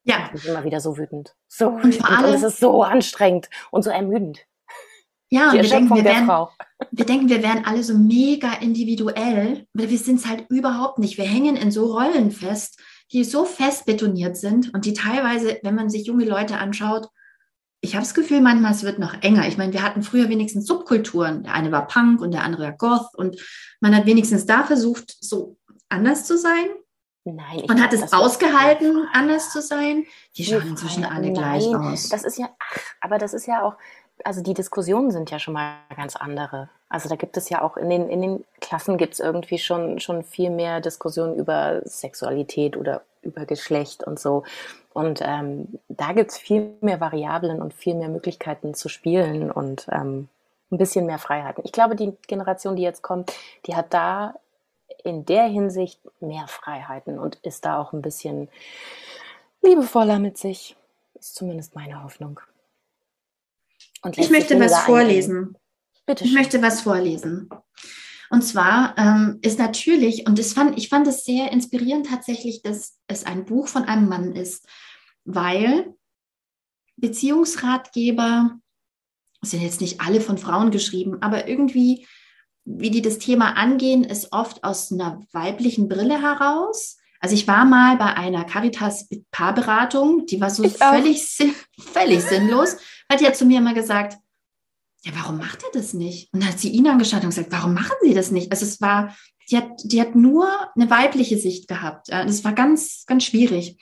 Ja. Ich bin immer wieder so wütend. So wütend. Und, allem, und es ist so anstrengend und so ermüdend. Ja, und wir denken, wir, wären, wir denken, wir wären alle so mega individuell, aber wir sind es halt überhaupt nicht. Wir hängen in so Rollen fest, die so fest betoniert sind und die teilweise, wenn man sich junge Leute anschaut, ich habe das Gefühl, manchmal es wird noch enger. Ich meine, wir hatten früher wenigstens Subkulturen. Der eine war Punk und der andere war Goth und man hat wenigstens da versucht, so anders zu sein. Nein. Und hat es ausgehalten, anders zu sein. Die schauen inzwischen alle Nein, gleich aus. Das ist ja, ach, aber das ist ja auch, also die Diskussionen sind ja schon mal ganz andere. Also da gibt es ja auch in den, in den Klassen gibt es irgendwie schon, schon viel mehr Diskussionen über Sexualität oder über Geschlecht und so. Und ähm, da gibt es viel mehr Variablen und viel mehr Möglichkeiten zu spielen und ähm, ein bisschen mehr Freiheiten. Ich glaube, die Generation, die jetzt kommt, die hat da in der Hinsicht mehr Freiheiten und ist da auch ein bisschen liebevoller mit sich. Ist zumindest meine Hoffnung. ich möchte was vorlesen. Bitte schön. Ich möchte was vorlesen. Und zwar ähm, ist natürlich, und das fand, ich fand es sehr inspirierend tatsächlich, dass es ein Buch von einem Mann ist, weil Beziehungsratgeber sind jetzt nicht alle von Frauen geschrieben, aber irgendwie, wie die das Thema angehen, ist oft aus einer weiblichen Brille heraus. Also ich war mal bei einer Caritas-Paarberatung, die war so völlig, völlig sinnlos, hat zu mir immer gesagt, ja, warum macht er das nicht? Und dann hat sie ihn angeschaut und gesagt, warum machen Sie das nicht? Also es war, die hat, die hat nur eine weibliche Sicht gehabt. Das war ganz, ganz schwierig.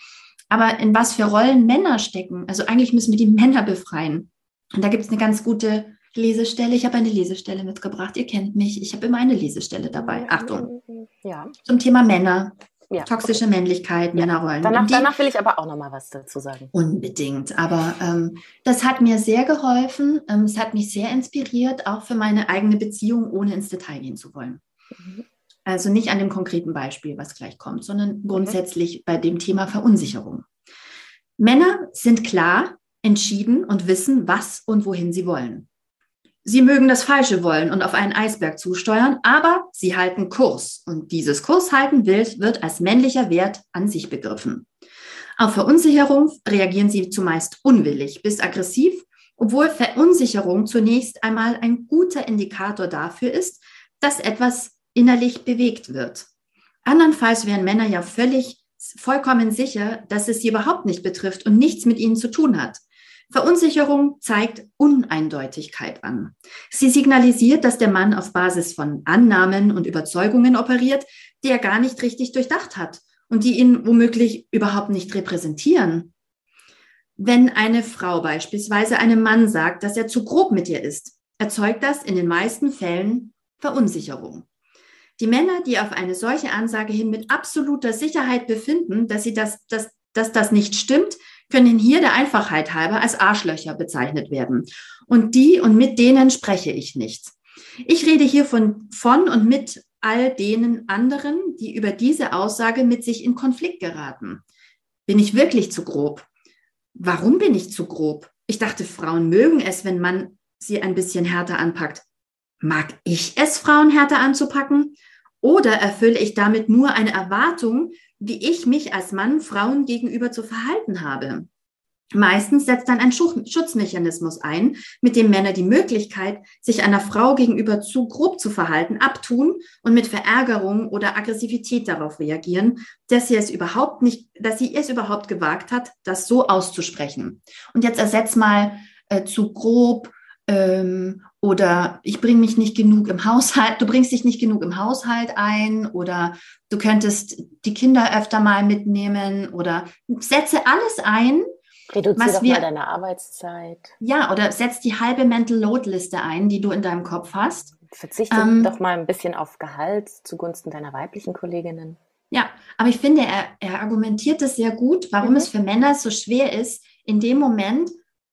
aber in was für Rollen Männer stecken. Also eigentlich müssen wir die Männer befreien. Und da gibt es eine ganz gute Lesestelle. Ich habe eine Lesestelle mitgebracht. Ihr kennt mich. Ich habe immer eine Lesestelle dabei. Achtung. Ja. Zum Thema Männer. Ja, Toxische okay. Männlichkeit, ja. Männerrollen. Danach, die, danach, will ich aber auch noch mal was dazu sagen. Unbedingt. Aber ähm, das hat mir sehr geholfen. Ähm, es hat mich sehr inspiriert, auch für meine eigene Beziehung, ohne ins Detail gehen zu wollen. Mhm. Also nicht an dem konkreten Beispiel, was gleich kommt, sondern grundsätzlich bei dem Thema Verunsicherung. Männer sind klar, entschieden und wissen, was und wohin sie wollen. Sie mögen das Falsche wollen und auf einen Eisberg zusteuern, aber sie halten Kurs. Und dieses Kurshalten wird, als männlicher Wert an sich begriffen. Auf Verunsicherung reagieren sie zumeist unwillig bis aggressiv, obwohl Verunsicherung zunächst einmal ein guter Indikator dafür ist, dass etwas innerlich bewegt wird. Andernfalls wären Männer ja völlig, vollkommen sicher, dass es sie überhaupt nicht betrifft und nichts mit ihnen zu tun hat. Verunsicherung zeigt Uneindeutigkeit an. Sie signalisiert, dass der Mann auf Basis von Annahmen und Überzeugungen operiert, die er gar nicht richtig durchdacht hat und die ihn womöglich überhaupt nicht repräsentieren. Wenn eine Frau beispielsweise einem Mann sagt, dass er zu grob mit ihr ist, erzeugt das in den meisten Fällen Verunsicherung. Die Männer, die auf eine solche Ansage hin mit absoluter Sicherheit befinden, dass sie das, dass, dass das nicht stimmt, können hier der Einfachheit halber als Arschlöcher bezeichnet werden. Und die und mit denen spreche ich nicht. Ich rede hier von, von und mit all denen anderen, die über diese Aussage mit sich in Konflikt geraten. Bin ich wirklich zu grob? Warum bin ich zu grob? Ich dachte, Frauen mögen es, wenn man sie ein bisschen härter anpackt. Mag ich es, Frauen härter anzupacken? Oder erfülle ich damit nur eine Erwartung, wie ich mich als Mann Frauen gegenüber zu verhalten habe. Meistens setzt dann ein Schutzmechanismus ein, mit dem Männer die Möglichkeit, sich einer Frau gegenüber zu grob zu verhalten, abtun und mit Verärgerung oder Aggressivität darauf reagieren, dass sie es überhaupt nicht, dass sie es überhaupt gewagt hat, das so auszusprechen. Und jetzt ersetz mal äh, zu grob ähm, oder ich bringe mich nicht genug im Haushalt, du bringst dich nicht genug im Haushalt ein oder du könntest die Kinder öfter mal mitnehmen oder setze alles ein. Reduziere doch wir, mal deine Arbeitszeit. Ja, oder setz die halbe Mental Load Liste ein, die du in deinem Kopf hast. Verzichte ähm, doch mal ein bisschen auf Gehalt zugunsten deiner weiblichen Kolleginnen. Ja, aber ich finde, er, er argumentiert es sehr gut, warum mhm. es für Männer so schwer ist, in dem Moment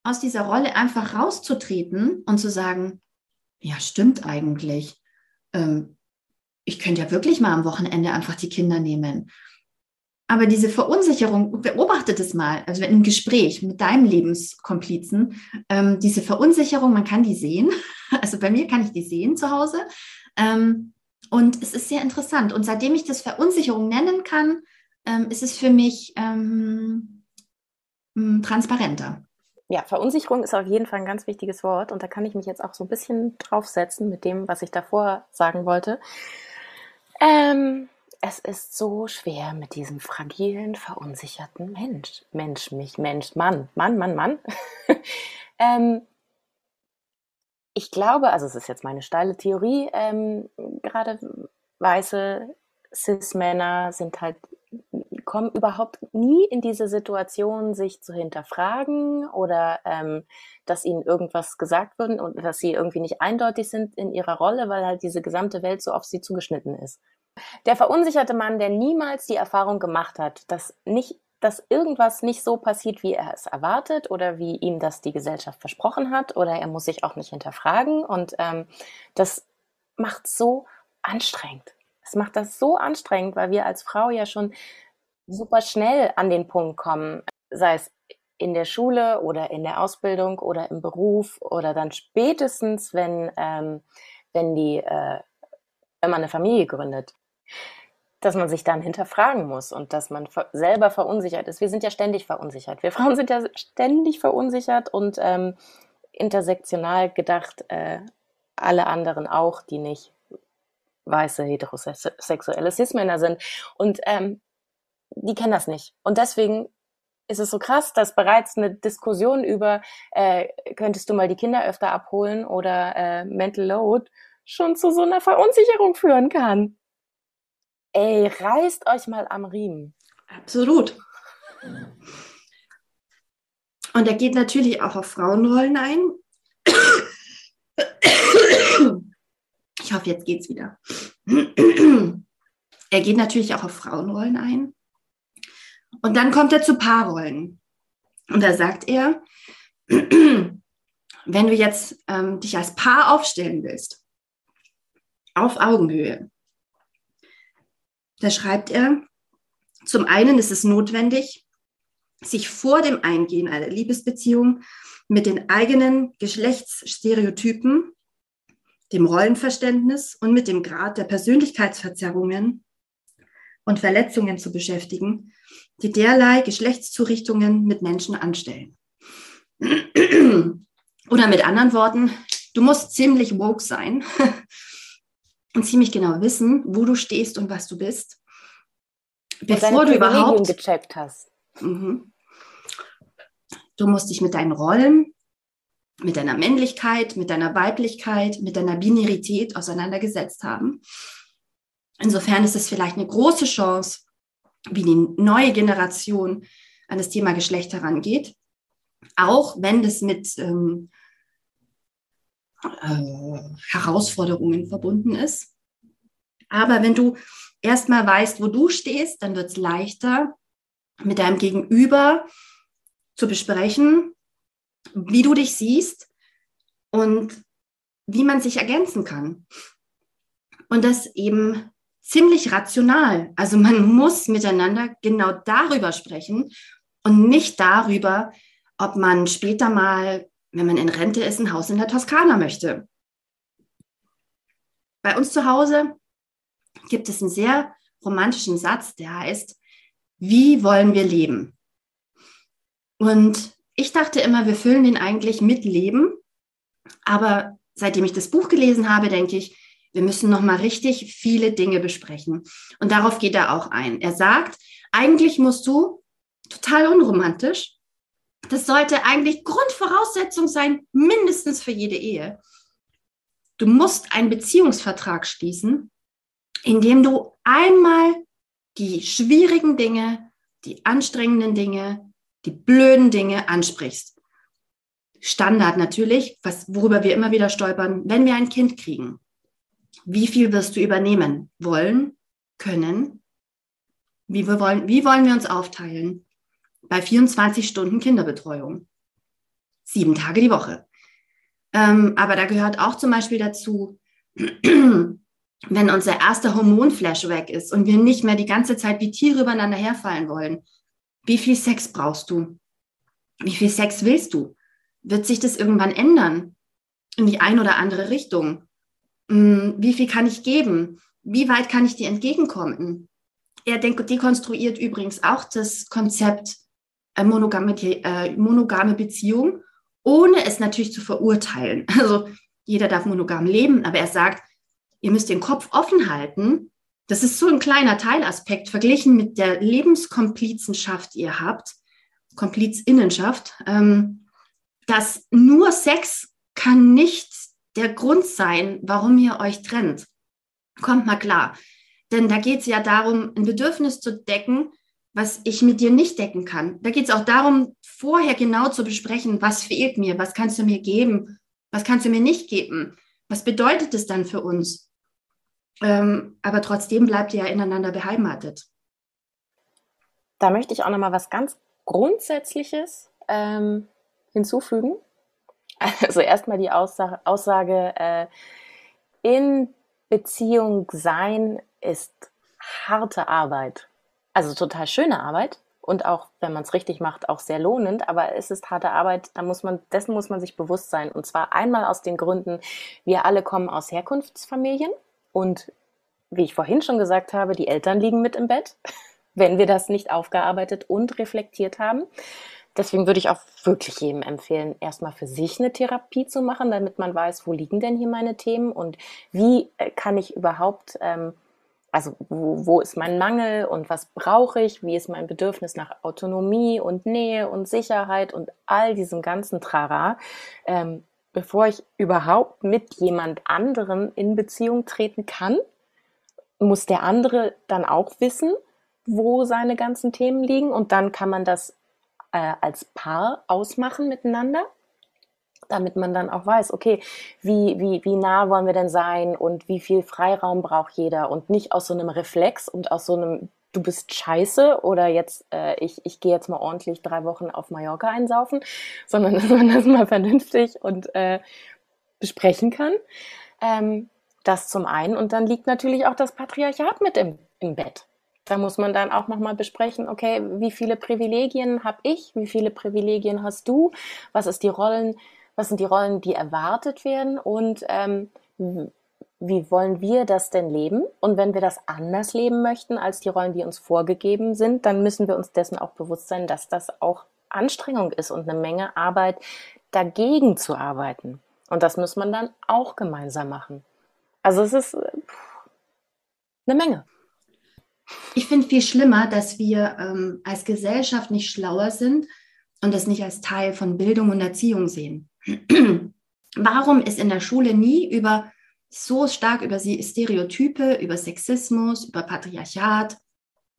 aus dieser Rolle einfach rauszutreten und zu sagen, ja, stimmt eigentlich. Ähm, ich könnte ja wirklich mal am Wochenende einfach die Kinder nehmen. Aber diese Verunsicherung, beobachte das mal, also in einem Gespräch mit deinem Lebenskomplizen, ähm, diese Verunsicherung, man kann die sehen. Also bei mir kann ich die sehen zu Hause. Ähm, und es ist sehr interessant. Und seitdem ich das Verunsicherung nennen kann, ähm, ist es für mich ähm, transparenter ja, Verunsicherung ist auf jeden Fall ein ganz wichtiges Wort und da kann ich mich jetzt auch so ein bisschen draufsetzen mit dem, was ich davor sagen wollte. Ähm, es ist so schwer mit diesem fragilen, verunsicherten Mensch. Mensch, mich, Mensch, Mann, Mann, Mann, Mann. ähm, ich glaube, also es ist jetzt meine steile Theorie, ähm, gerade weiße Cis-Männer sind halt kommen überhaupt nie in diese Situation, sich zu hinterfragen oder ähm, dass ihnen irgendwas gesagt wird und dass sie irgendwie nicht eindeutig sind in ihrer Rolle, weil halt diese gesamte Welt so auf sie zugeschnitten ist. Der verunsicherte Mann, der niemals die Erfahrung gemacht hat, dass nicht dass irgendwas nicht so passiert, wie er es erwartet oder wie ihm das die Gesellschaft versprochen hat oder er muss sich auch nicht hinterfragen und ähm, das macht so anstrengend. Es macht das so anstrengend, weil wir als Frau ja schon super schnell an den Punkt kommen, sei es in der Schule oder in der Ausbildung oder im Beruf oder dann spätestens, wenn, ähm, wenn die, äh, wenn man eine Familie gründet, dass man sich dann hinterfragen muss und dass man selber verunsichert ist. Wir sind ja ständig verunsichert. Wir Frauen sind ja ständig verunsichert und ähm, intersektional gedacht, äh, alle anderen auch, die nicht weiße heterosexuelle Cis-Männer sind. Und ähm, die kennen das nicht. Und deswegen ist es so krass, dass bereits eine Diskussion über, äh, könntest du mal die Kinder öfter abholen oder äh, Mental Load schon zu so einer Verunsicherung führen kann. Ey, reißt euch mal am Riemen. Absolut. Und er geht natürlich auch auf Frauenrollen ein. Ich hoffe, jetzt geht's wieder. Er geht natürlich auch auf Frauenrollen ein. Und dann kommt er zu Paarrollen. Und da sagt er, wenn du jetzt ähm, dich als Paar aufstellen willst, auf Augenhöhe, da schreibt er, zum einen ist es notwendig, sich vor dem Eingehen einer Liebesbeziehung mit den eigenen Geschlechtsstereotypen, dem Rollenverständnis und mit dem Grad der Persönlichkeitsverzerrungen und Verletzungen zu beschäftigen, die derlei Geschlechtszurichtungen mit Menschen anstellen. Oder mit anderen Worten, du musst ziemlich woke sein und ziemlich genau wissen, wo du stehst und was du bist, bevor du überhaupt gecheckt hast. Mhm. Du musst dich mit deinen Rollen, mit deiner Männlichkeit, mit deiner Weiblichkeit, mit deiner Binarität auseinandergesetzt haben. Insofern ist es vielleicht eine große Chance, wie die neue Generation an das Thema Geschlecht herangeht, auch wenn das mit ähm, äh, Herausforderungen verbunden ist. Aber wenn du erstmal weißt, wo du stehst, dann wird es leichter, mit deinem Gegenüber zu besprechen, wie du dich siehst und wie man sich ergänzen kann. Und das eben ziemlich rational. Also man muss miteinander genau darüber sprechen und nicht darüber, ob man später mal, wenn man in Rente ist, ein Haus in der Toskana möchte. Bei uns zu Hause gibt es einen sehr romantischen Satz, der heißt, wie wollen wir leben? Und ich dachte immer, wir füllen den eigentlich mit Leben. Aber seitdem ich das Buch gelesen habe, denke ich, wir müssen noch mal richtig viele Dinge besprechen. Und darauf geht er auch ein. Er sagt, eigentlich musst du total unromantisch. Das sollte eigentlich Grundvoraussetzung sein, mindestens für jede Ehe. Du musst einen Beziehungsvertrag schließen, in dem du einmal die schwierigen Dinge, die anstrengenden Dinge, die blöden Dinge ansprichst. Standard natürlich, was, worüber wir immer wieder stolpern, wenn wir ein Kind kriegen. Wie viel wirst du übernehmen wollen, können? Wie, wir wollen, wie wollen wir uns aufteilen? Bei 24 Stunden Kinderbetreuung. Sieben Tage die Woche. Ähm, aber da gehört auch zum Beispiel dazu, wenn unser erster Hormonflash weg ist und wir nicht mehr die ganze Zeit wie Tiere übereinander herfallen wollen, wie viel Sex brauchst du? Wie viel Sex willst du? Wird sich das irgendwann ändern? In die eine oder andere Richtung? Hm, wie viel kann ich geben? Wie weit kann ich dir entgegenkommen? Er dekonstruiert übrigens auch das Konzept äh, monogame, äh, monogame Beziehung, ohne es natürlich zu verurteilen. Also jeder darf monogam leben, aber er sagt, ihr müsst den Kopf offen halten. Das ist so ein kleiner Teilaspekt verglichen mit der Lebenskomplizenschaft, die ihr habt, Komplizinnenschaft, ähm, dass nur Sex kann nicht der Grund sein, warum ihr euch trennt. Kommt mal klar. Denn da geht es ja darum, ein Bedürfnis zu decken, was ich mit dir nicht decken kann. Da geht es auch darum, vorher genau zu besprechen, was fehlt mir, was kannst du mir geben, was kannst du mir nicht geben, was bedeutet es dann für uns. Ähm, aber trotzdem bleibt ihr ja ineinander beheimatet. Da möchte ich auch noch mal was ganz Grundsätzliches ähm, hinzufügen. Also erstmal die Aussage, Aussage äh, in Beziehung sein ist harte Arbeit. Also total schöne Arbeit und auch, wenn man es richtig macht, auch sehr lohnend, aber es ist harte Arbeit, da muss man, dessen muss man sich bewusst sein. Und zwar einmal aus den Gründen, wir alle kommen aus Herkunftsfamilien und wie ich vorhin schon gesagt habe, die Eltern liegen mit im Bett, wenn wir das nicht aufgearbeitet und reflektiert haben. Deswegen würde ich auch wirklich jedem empfehlen, erstmal für sich eine Therapie zu machen, damit man weiß, wo liegen denn hier meine Themen und wie äh, kann ich überhaupt, ähm, also wo, wo ist mein Mangel und was brauche ich, wie ist mein Bedürfnis nach Autonomie und Nähe und Sicherheit und all diesem ganzen Trara, ähm, bevor ich überhaupt mit jemand anderem in Beziehung treten kann, muss der andere dann auch wissen, wo seine ganzen Themen liegen. Und dann kann man das äh, als Paar ausmachen miteinander damit man dann auch weiß, okay, wie, wie, wie nah wollen wir denn sein und wie viel Freiraum braucht jeder? Und nicht aus so einem Reflex und aus so einem du bist scheiße oder jetzt äh, ich, ich gehe jetzt mal ordentlich drei Wochen auf Mallorca einsaufen, sondern dass man das mal vernünftig und äh, besprechen kann. Ähm, das zum einen. Und dann liegt natürlich auch das Patriarchat mit im, im Bett. Da muss man dann auch nochmal besprechen, okay, wie viele Privilegien habe ich, wie viele Privilegien hast du, was ist die Rollen, was sind die Rollen, die erwartet werden und ähm, wie wollen wir das denn leben? Und wenn wir das anders leben möchten als die Rollen, die uns vorgegeben sind, dann müssen wir uns dessen auch bewusst sein, dass das auch Anstrengung ist und eine Menge Arbeit dagegen zu arbeiten. Und das muss man dann auch gemeinsam machen. Also es ist äh, eine Menge. Ich finde viel schlimmer, dass wir ähm, als Gesellschaft nicht schlauer sind und es nicht als Teil von Bildung und Erziehung sehen. Warum ist in der Schule nie über so stark über Stereotype, über Sexismus, über Patriarchat,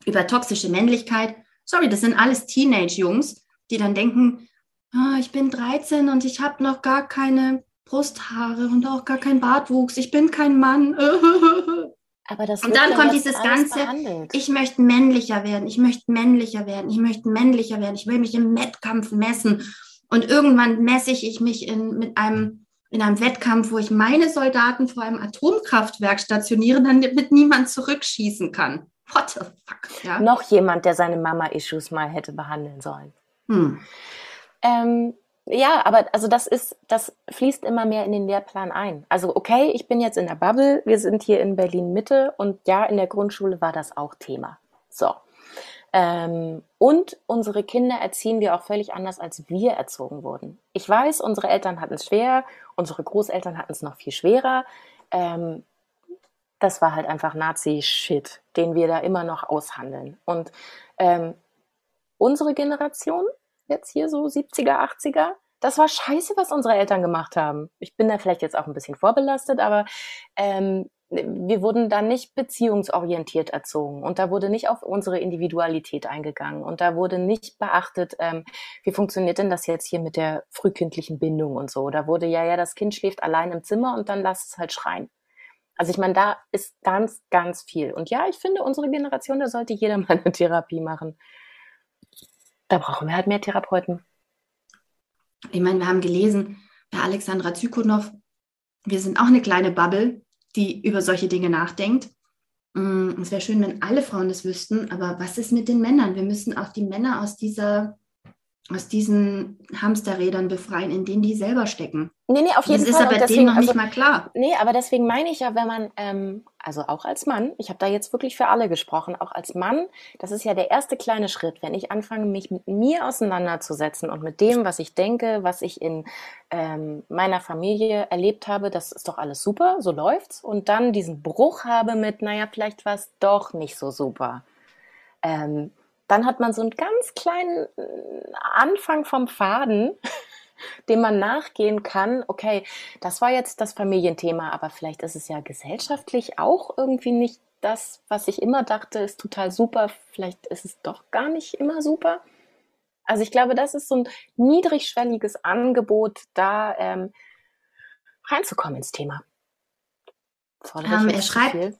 über toxische Männlichkeit. Sorry, das sind alles Teenage-Jungs, die dann denken, ah, ich bin 13 und ich habe noch gar keine Brusthaare und auch gar keinen Bartwuchs. Ich bin kein Mann. Aber das und dann kommt dieses ganze, behandelt. ich möchte männlicher werden, ich möchte männlicher werden, ich möchte männlicher werden, ich will mich im Wettkampf messen. Und irgendwann messe ich mich in, mit einem in einem Wettkampf, wo ich meine Soldaten vor einem Atomkraftwerk stationiere, damit niemand zurückschießen kann. What the fuck? Ja? Noch jemand, der seine Mama-Issues mal hätte behandeln sollen. Hm. Ähm, ja, aber also das ist, das fließt immer mehr in den Lehrplan ein. Also okay, ich bin jetzt in der Bubble, wir sind hier in Berlin Mitte und ja, in der Grundschule war das auch Thema. So. Ähm, und unsere Kinder erziehen wir auch völlig anders, als wir erzogen wurden. Ich weiß, unsere Eltern hatten es schwer, unsere Großeltern hatten es noch viel schwerer. Ähm, das war halt einfach Nazi-Shit, den wir da immer noch aushandeln. Und ähm, unsere Generation, jetzt hier so 70er, 80er, das war scheiße, was unsere Eltern gemacht haben. Ich bin da vielleicht jetzt auch ein bisschen vorbelastet, aber ähm, wir wurden da nicht beziehungsorientiert erzogen und da wurde nicht auf unsere Individualität eingegangen und da wurde nicht beachtet, ähm, wie funktioniert denn das jetzt hier mit der frühkindlichen Bindung und so. Da wurde ja, ja, das Kind schläft allein im Zimmer und dann lass es halt schreien. Also ich meine, da ist ganz, ganz viel. Und ja, ich finde, unsere Generation, da sollte jeder mal eine Therapie machen. Da brauchen wir halt mehr Therapeuten. Ich meine, wir haben gelesen bei Alexandra Zykonow, wir sind auch eine kleine Bubble die über solche Dinge nachdenkt. Mm, es wäre schön, wenn alle Frauen das wüssten, aber was ist mit den Männern? Wir müssen auch die Männer aus dieser aus diesen Hamsterrädern befreien, in denen die selber stecken. Nee, nee, auf jeden das Fall. Das ist aber deswegen, denen noch also, nicht mal klar. Nee, aber deswegen meine ich ja, wenn man, ähm, also auch als Mann, ich habe da jetzt wirklich für alle gesprochen, auch als Mann, das ist ja der erste kleine Schritt, wenn ich anfange, mich mit mir auseinanderzusetzen und mit dem, was ich denke, was ich in ähm, meiner Familie erlebt habe, das ist doch alles super, so läuft's. Und dann diesen Bruch habe mit, naja, vielleicht war es doch nicht so super. Ähm, dann hat man so einen ganz kleinen äh, Anfang vom Faden, dem man nachgehen kann. Okay, das war jetzt das Familienthema, aber vielleicht ist es ja gesellschaftlich auch irgendwie nicht das, was ich immer dachte, ist total super. Vielleicht ist es doch gar nicht immer super. Also ich glaube, das ist so ein niedrigschwelliges Angebot, da ähm, reinzukommen ins Thema. Ähm, er schreibt,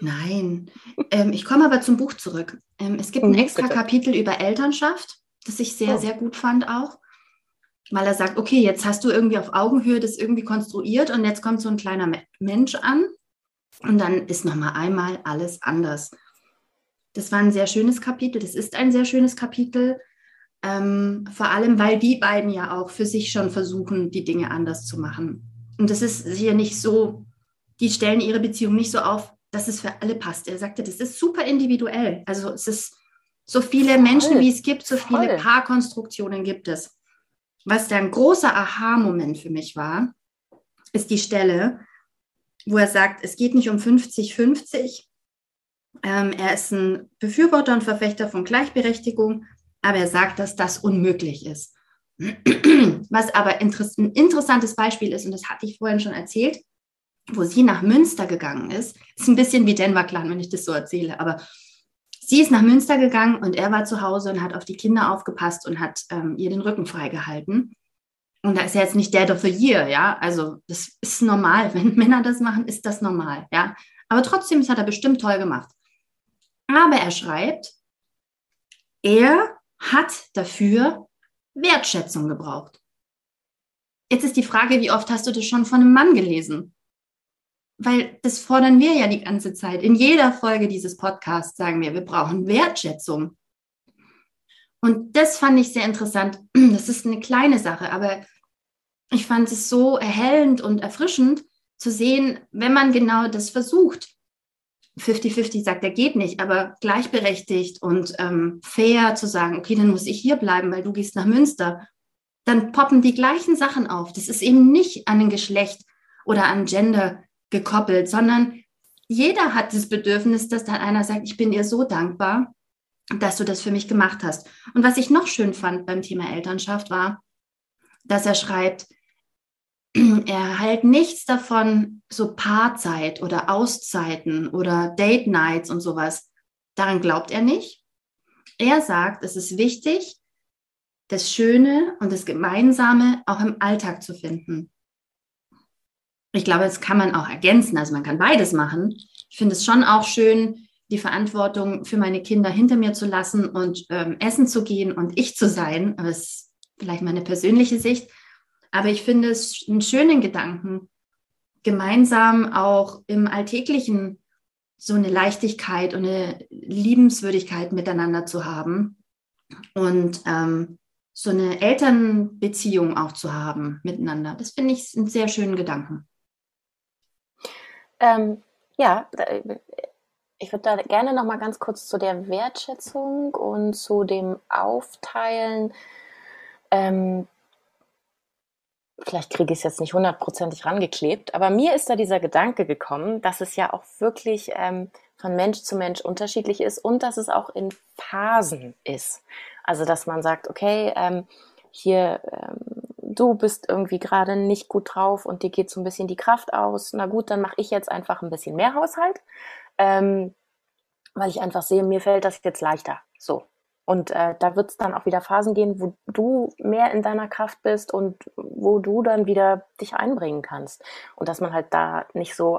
Nein, ähm, ich komme aber zum Buch zurück. Ähm, es gibt ein mhm, extra. Kapitel über Elternschaft, das ich sehr, oh. sehr gut fand auch. Weil er sagt, okay, jetzt hast du irgendwie auf Augenhöhe das irgendwie konstruiert und jetzt kommt so ein kleiner Mensch an und dann ist nochmal einmal alles anders. Das war ein sehr schönes Kapitel, das ist ein sehr schönes Kapitel, ähm, vor allem weil die beiden ja auch für sich schon versuchen, die Dinge anders zu machen. Und das ist hier nicht so, die stellen ihre Beziehung nicht so auf, dass es für alle passt. Er sagte, das ist super individuell. Also es ist so viele Voll. Menschen, wie es gibt, so viele Voll. Paarkonstruktionen gibt es. Was ein großer Aha-Moment für mich war, ist die Stelle, wo er sagt, es geht nicht um 50-50. Ähm, er ist ein Befürworter und Verfechter von Gleichberechtigung, aber er sagt, dass das unmöglich ist. Was aber ein interessantes Beispiel ist, und das hatte ich vorhin schon erzählt, wo sie nach Münster gegangen ist, ist ein bisschen wie Denver Clan, wenn ich das so erzähle, aber Sie ist nach Münster gegangen und er war zu Hause und hat auf die Kinder aufgepasst und hat ähm, ihr den Rücken freigehalten. Und da ist er jetzt nicht Dad of the Year, ja. Also das ist normal. Wenn Männer das machen, ist das normal, ja. Aber trotzdem, das hat er bestimmt toll gemacht. Aber er schreibt, er hat dafür Wertschätzung gebraucht. Jetzt ist die Frage, wie oft hast du das schon von einem Mann gelesen? Weil das fordern wir ja die ganze Zeit. In jeder Folge dieses Podcasts sagen wir, wir brauchen Wertschätzung. Und das fand ich sehr interessant. Das ist eine kleine Sache, aber ich fand es so erhellend und erfrischend zu sehen, wenn man genau das versucht. 50-50 sagt, er geht nicht, aber gleichberechtigt und ähm, fair zu sagen, okay, dann muss ich hier bleiben, weil du gehst nach Münster, dann poppen die gleichen Sachen auf. Das ist eben nicht an ein Geschlecht oder an Gender gekoppelt, sondern jeder hat das Bedürfnis, dass dann einer sagt, ich bin dir so dankbar, dass du das für mich gemacht hast. Und was ich noch schön fand beim Thema Elternschaft war, dass er schreibt, er hält nichts davon, so Paarzeit oder Auszeiten oder Date Nights und sowas. Daran glaubt er nicht. Er sagt, es ist wichtig, das Schöne und das Gemeinsame auch im Alltag zu finden. Ich glaube, das kann man auch ergänzen. Also man kann beides machen. Ich finde es schon auch schön, die Verantwortung für meine Kinder hinter mir zu lassen und ähm, essen zu gehen und ich zu sein. Das ist vielleicht meine persönliche Sicht. Aber ich finde es einen schönen Gedanken, gemeinsam auch im Alltäglichen so eine Leichtigkeit und eine Liebenswürdigkeit miteinander zu haben und ähm, so eine Elternbeziehung auch zu haben miteinander. Das finde ich einen sehr schönen Gedanken. Ähm, ja, ich würde da gerne noch mal ganz kurz zu der Wertschätzung und zu dem Aufteilen ähm, vielleicht kriege ich es jetzt nicht hundertprozentig rangeklebt, aber mir ist da dieser Gedanke gekommen, dass es ja auch wirklich ähm, von Mensch zu Mensch unterschiedlich ist und dass es auch in Phasen ist. Also dass man sagt, okay, ähm, hier, ähm, du bist irgendwie gerade nicht gut drauf und dir geht so ein bisschen die Kraft aus. Na gut, dann mache ich jetzt einfach ein bisschen mehr Haushalt, ähm, weil ich einfach sehe, mir fällt das jetzt leichter. So. Und äh, da wird es dann auch wieder Phasen gehen, wo du mehr in deiner Kraft bist und wo du dann wieder dich einbringen kannst. Und dass man halt da nicht so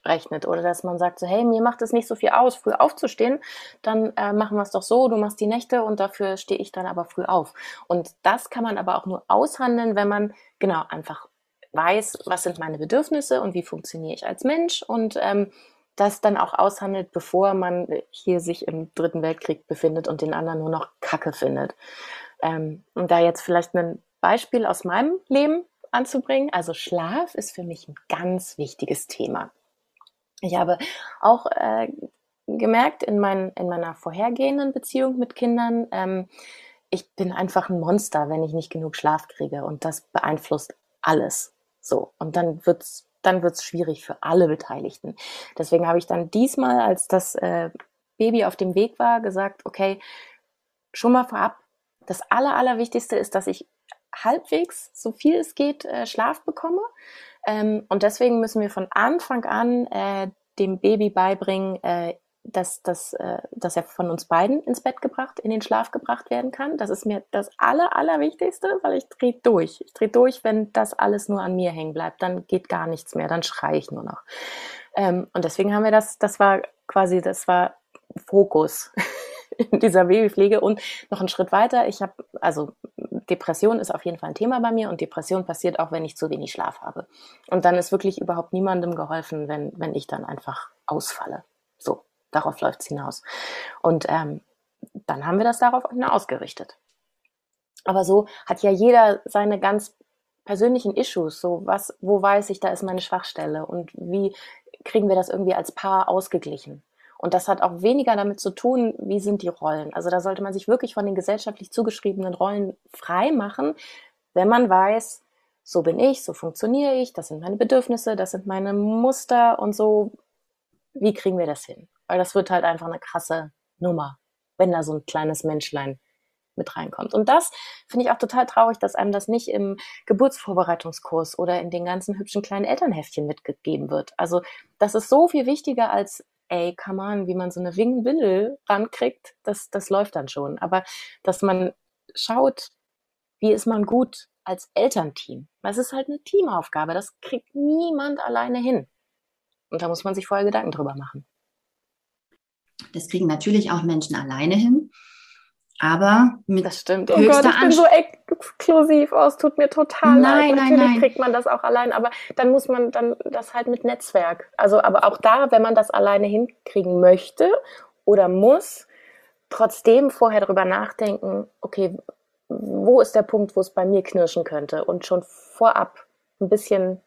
aufrechnet oder dass man sagt so, hey, mir macht es nicht so viel aus, früh aufzustehen, dann äh, machen wir es doch so, du machst die Nächte und dafür stehe ich dann aber früh auf. Und das kann man aber auch nur aushandeln, wenn man genau einfach weiß, was sind meine Bedürfnisse und wie funktioniere ich als Mensch und ähm, das dann auch aushandelt, bevor man hier sich im Dritten Weltkrieg befindet und den anderen nur noch Kacke findet. Ähm, und da jetzt vielleicht ein Beispiel aus meinem Leben anzubringen. Also Schlaf ist für mich ein ganz wichtiges Thema. Ich habe auch äh, gemerkt in, mein, in meiner vorhergehenden Beziehung mit Kindern, ähm, ich bin einfach ein Monster, wenn ich nicht genug Schlaf kriege. Und das beeinflusst alles. So. Und dann wird's dann wird es schwierig für alle Beteiligten. Deswegen habe ich dann diesmal, als das äh, Baby auf dem Weg war, gesagt, okay, schon mal vorab, das Aller, Allerwichtigste ist, dass ich halbwegs, so viel es geht, äh, Schlaf bekomme. Ähm, und deswegen müssen wir von Anfang an äh, dem Baby beibringen, äh, dass, dass, äh, dass er von uns beiden ins Bett gebracht, in den Schlaf gebracht werden kann. Das ist mir das Aller, Allerwichtigste, weil ich drehe durch. Ich drehe durch, wenn das alles nur an mir hängen bleibt. Dann geht gar nichts mehr, dann schreie ich nur noch. Ähm, und deswegen haben wir das, das war quasi, das war Fokus in dieser Babypflege. Und noch einen Schritt weiter, ich habe, also Depression ist auf jeden Fall ein Thema bei mir und Depression passiert auch, wenn ich zu wenig Schlaf habe. Und dann ist wirklich überhaupt niemandem geholfen, wenn, wenn ich dann einfach ausfalle. So. Darauf läuft es hinaus. Und ähm, dann haben wir das darauf ausgerichtet. Aber so hat ja jeder seine ganz persönlichen Issues. So was, wo weiß ich, da ist meine Schwachstelle und wie kriegen wir das irgendwie als Paar ausgeglichen? Und das hat auch weniger damit zu tun, wie sind die Rollen. Also da sollte man sich wirklich von den gesellschaftlich zugeschriebenen Rollen frei machen, wenn man weiß, so bin ich, so funktioniere ich, das sind meine Bedürfnisse, das sind meine Muster und so. Wie kriegen wir das hin? Weil das wird halt einfach eine krasse Nummer, wenn da so ein kleines Menschlein mit reinkommt. Und das finde ich auch total traurig, dass einem das nicht im Geburtsvorbereitungskurs oder in den ganzen hübschen kleinen Elternheftchen mitgegeben wird. Also das ist so viel wichtiger als ey, come on, wie man so eine Wingwindel rankriegt, das, das läuft dann schon. Aber dass man schaut, wie ist man gut als Elternteam. Es ist halt eine Teamaufgabe, das kriegt niemand alleine hin. Und da muss man sich vorher Gedanken drüber machen. Das kriegen natürlich auch Menschen alleine hin. Aber mit das stimmt. Oh Gott, ich bin so exklusiv aus, tut mir total nein, leid. Natürlich nein, nein. kriegt man das auch allein, aber dann muss man dann das halt mit Netzwerk. Also, aber auch da, wenn man das alleine hinkriegen möchte oder muss, trotzdem vorher darüber nachdenken, okay, wo ist der Punkt, wo es bei mir knirschen könnte und schon vorab ein bisschen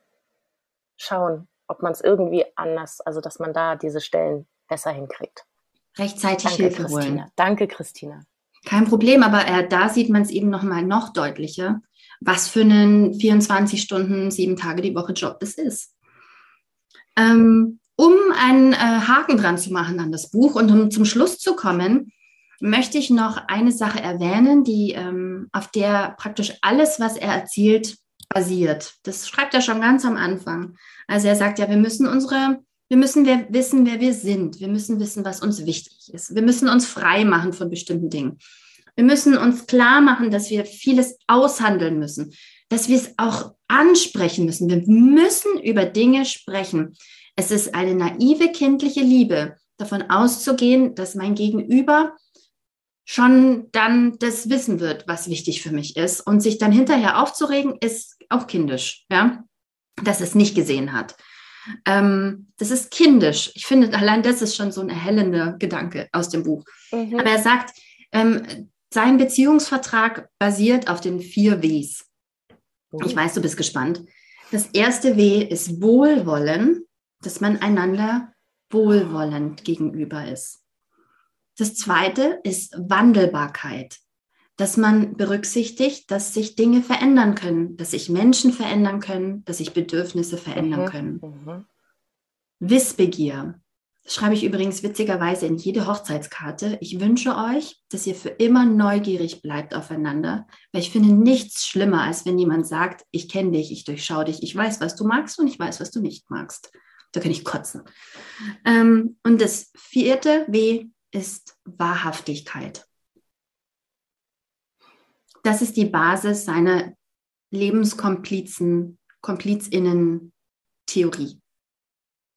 schauen, ob man es irgendwie anders, also dass man da diese Stellen besser hinkriegt. Rechtzeitig Danke, Hilfe Christina. holen. Danke, Christina. Kein Problem, aber äh, da sieht man es eben noch mal noch deutlicher, was für einen 24 Stunden, sieben Tage die Woche Job das ist. Ähm, um einen äh, Haken dran zu machen an das Buch und um zum Schluss zu kommen, möchte ich noch eine Sache erwähnen, die ähm, auf der praktisch alles, was er erzählt, basiert. Das schreibt er schon ganz am Anfang. Also er sagt ja, wir müssen unsere wir müssen wissen, wer wir sind. Wir müssen wissen, was uns wichtig ist. Wir müssen uns frei machen von bestimmten Dingen. Wir müssen uns klar machen, dass wir vieles aushandeln müssen, dass wir es auch ansprechen müssen. Wir müssen über Dinge sprechen. Es ist eine naive kindliche Liebe, davon auszugehen, dass mein Gegenüber schon dann das wissen wird, was wichtig für mich ist. Und sich dann hinterher aufzuregen, ist auch kindisch, ja, dass es nicht gesehen hat. Ähm, das ist kindisch. Ich finde, allein das ist schon so ein erhellender Gedanke aus dem Buch. Mhm. Aber er sagt, ähm, sein Beziehungsvertrag basiert auf den vier Ws. Mhm. Ich weiß, du bist gespannt. Das erste W ist Wohlwollen, dass man einander wohlwollend gegenüber ist. Das zweite ist Wandelbarkeit dass man berücksichtigt, dass sich Dinge verändern können, dass sich Menschen verändern können, dass sich Bedürfnisse verändern mhm. können. Mhm. Wissbegier. Das schreibe ich übrigens witzigerweise in jede Hochzeitskarte. Ich wünsche euch, dass ihr für immer neugierig bleibt aufeinander, weil ich finde nichts schlimmer, als wenn jemand sagt, ich kenne dich, ich durchschaue dich, ich weiß, was du magst und ich weiß, was du nicht magst. Da kann ich kotzen. Ähm, und das vierte W ist Wahrhaftigkeit. Das ist die Basis seiner Lebenskomplizen, Komplizinnen-Theorie.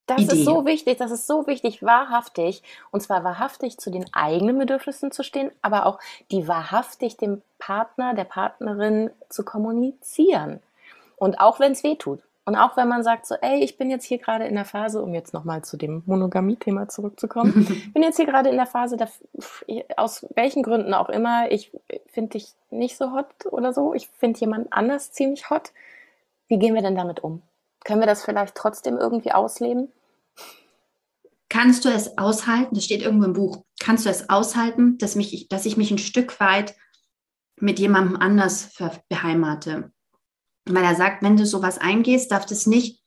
Das Idee. ist so wichtig, das ist so wichtig, wahrhaftig, und zwar wahrhaftig zu den eigenen Bedürfnissen zu stehen, aber auch die wahrhaftig dem Partner, der Partnerin zu kommunizieren. Und auch wenn es weh tut. Und auch wenn man sagt so, ey, ich bin jetzt hier gerade in der Phase, um jetzt nochmal zu dem Monogamie-Thema zurückzukommen, ich bin jetzt hier gerade in der Phase, der, aus welchen Gründen auch immer, ich finde dich nicht so hot oder so, ich finde jemand anders ziemlich hot. Wie gehen wir denn damit um? Können wir das vielleicht trotzdem irgendwie ausleben? Kannst du es aushalten? Das steht irgendwo im Buch. Kannst du es aushalten, dass, mich, dass ich mich ein Stück weit mit jemandem anders beheimate? Weil er sagt, wenn du sowas eingehst, darf das nicht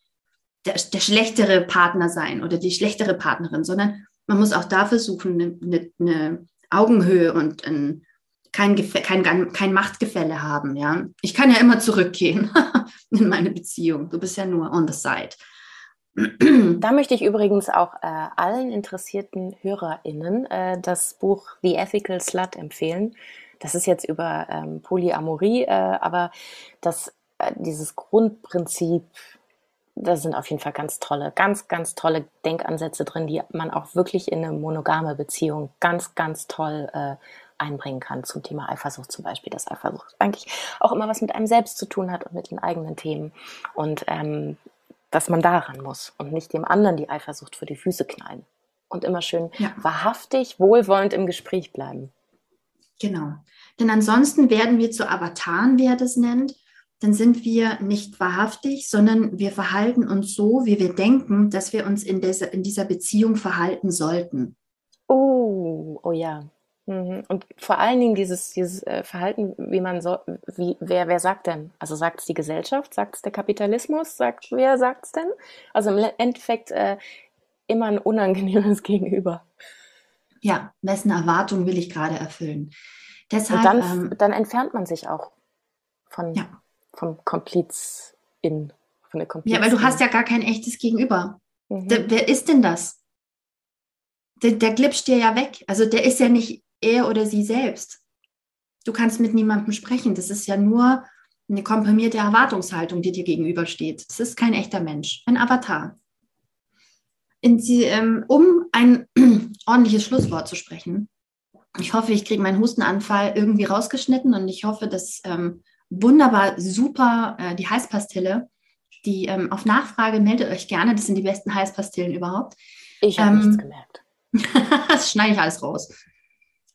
der, der schlechtere Partner sein oder die schlechtere Partnerin, sondern man muss auch da versuchen, eine, eine, eine Augenhöhe und ein, kein, kein, kein Machtgefälle haben. Ja? Ich kann ja immer zurückgehen in meine Beziehung. Du bist ja nur on the side. Da möchte ich übrigens auch äh, allen interessierten HörerInnen äh, das Buch The Ethical Slut empfehlen. Das ist jetzt über ähm, Polyamorie, äh, aber das dieses Grundprinzip, da sind auf jeden Fall ganz tolle, ganz, ganz tolle Denkansätze drin, die man auch wirklich in eine monogame Beziehung ganz, ganz toll äh, einbringen kann zum Thema Eifersucht zum Beispiel, dass Eifersucht eigentlich auch immer was mit einem selbst zu tun hat und mit den eigenen Themen und ähm, dass man daran muss und nicht dem anderen die Eifersucht für die Füße knallen und immer schön ja. wahrhaftig, wohlwollend im Gespräch bleiben. Genau, denn ansonsten werden wir zu Avataren, wie er das nennt, dann sind wir nicht wahrhaftig, sondern wir verhalten uns so, wie wir denken, dass wir uns in dieser, in dieser Beziehung verhalten sollten. Oh, oh ja. Mhm. Und vor allen Dingen dieses, dieses äh, Verhalten, wie man so, wie, wer, wer sagt denn? Also sagt es die Gesellschaft, sagt es der Kapitalismus, sagt, wer sagt es denn? Also im Endeffekt äh, immer ein unangenehmes Gegenüber. Ja, wessen Erwartung will ich gerade erfüllen? Deshalb, Und dann, ähm, dann entfernt man sich auch von, ja vom Kompliz in, von der Komplizin. Ja, weil du hast ja gar kein echtes Gegenüber. Mhm. wer ist denn das? der, der glitscht dir ja weg. Also der ist ja nicht er oder sie selbst. Du kannst mit niemandem sprechen. Das ist ja nur eine komprimierte Erwartungshaltung, die dir gegenübersteht. Das ist kein echter Mensch, ein Avatar. Die, ähm, um ein ordentliches Schlusswort zu sprechen, ich hoffe, ich kriege meinen Hustenanfall irgendwie rausgeschnitten und ich hoffe, dass ähm, wunderbar super äh, die Heißpastille, die ähm, auf Nachfrage meldet euch gerne, das sind die besten Heißpastillen überhaupt. Ich habe nichts gemerkt. das schneide ich alles raus.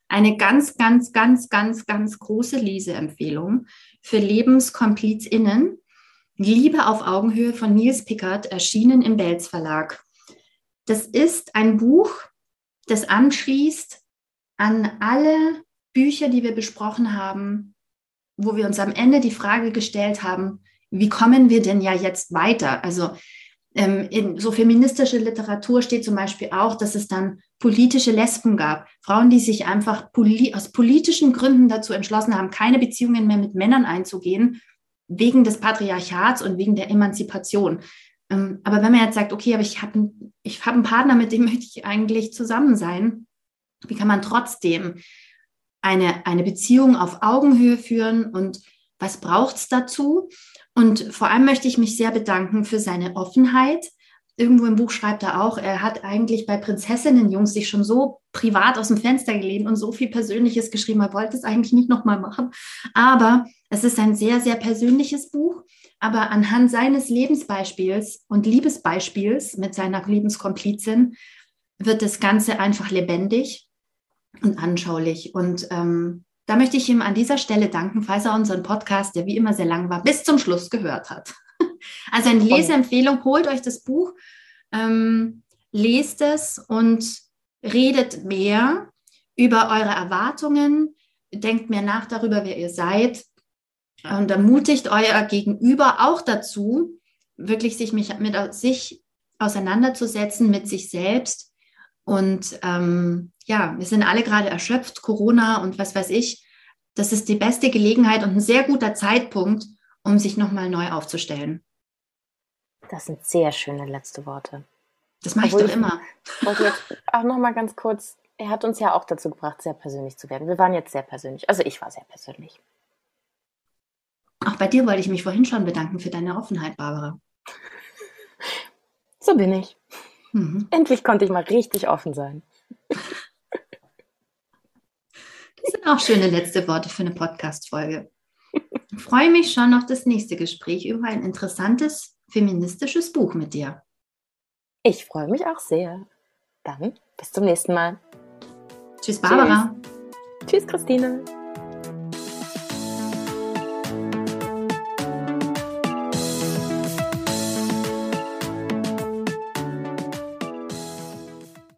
Eine ganz, ganz, ganz, ganz, ganz große Leseempfehlung für LebenskomplizInnen. Liebe auf Augenhöhe von Nils Pickard, erschienen im Belz Verlag. Das ist ein Buch, das anschließt an alle Bücher, die wir besprochen haben, wo wir uns am Ende die Frage gestellt haben, wie kommen wir denn ja jetzt weiter? Also ähm, in so feministische Literatur steht zum Beispiel auch, dass es dann politische Lesben gab. Frauen, die sich einfach poli aus politischen Gründen dazu entschlossen haben, keine Beziehungen mehr mit Männern einzugehen, wegen des Patriarchats und wegen der Emanzipation. Ähm, aber wenn man jetzt sagt, okay, aber ich habe ich hab einen Partner, mit dem möchte ich eigentlich zusammen sein, wie kann man trotzdem eine, eine Beziehung auf Augenhöhe führen und was braucht es dazu? Und vor allem möchte ich mich sehr bedanken für seine Offenheit. Irgendwo im Buch schreibt er auch, er hat eigentlich bei Prinzessinnen-Jungs sich schon so privat aus dem Fenster gelehnt und so viel Persönliches geschrieben. Er wollte es eigentlich nicht nochmal machen. Aber es ist ein sehr, sehr persönliches Buch. Aber anhand seines Lebensbeispiels und Liebesbeispiels mit seiner Lebenskomplizin wird das Ganze einfach lebendig und anschaulich. Und ähm, da möchte ich ihm an dieser Stelle danken, falls er unseren Podcast, der wie immer sehr lang war, bis zum Schluss gehört hat. Also eine Leseempfehlung, holt euch das Buch, ähm, lest es und redet mehr über eure Erwartungen, denkt mehr nach darüber, wer ihr seid und ermutigt euer Gegenüber auch dazu, wirklich sich mit, mit sich auseinanderzusetzen, mit sich selbst. Und ähm, ja, wir sind alle gerade erschöpft, Corona und was weiß ich. Das ist die beste Gelegenheit und ein sehr guter Zeitpunkt, um sich nochmal neu aufzustellen. Das sind sehr schöne letzte Worte. Das mache ich doch immer. Und jetzt auch nochmal ganz kurz, er hat uns ja auch dazu gebracht, sehr persönlich zu werden. Wir waren jetzt sehr persönlich. Also ich war sehr persönlich. Auch bei dir wollte ich mich vorhin schon bedanken für deine Offenheit, Barbara. So bin ich. Mhm. Endlich konnte ich mal richtig offen sein. Das sind auch schöne letzte Worte für eine Podcast-Folge. Ich freue mich schon auf das nächste Gespräch über ein interessantes feministisches Buch mit dir. Ich freue mich auch sehr. Dann bis zum nächsten Mal. Tschüss, Barbara. Tschüss, Tschüss Christine.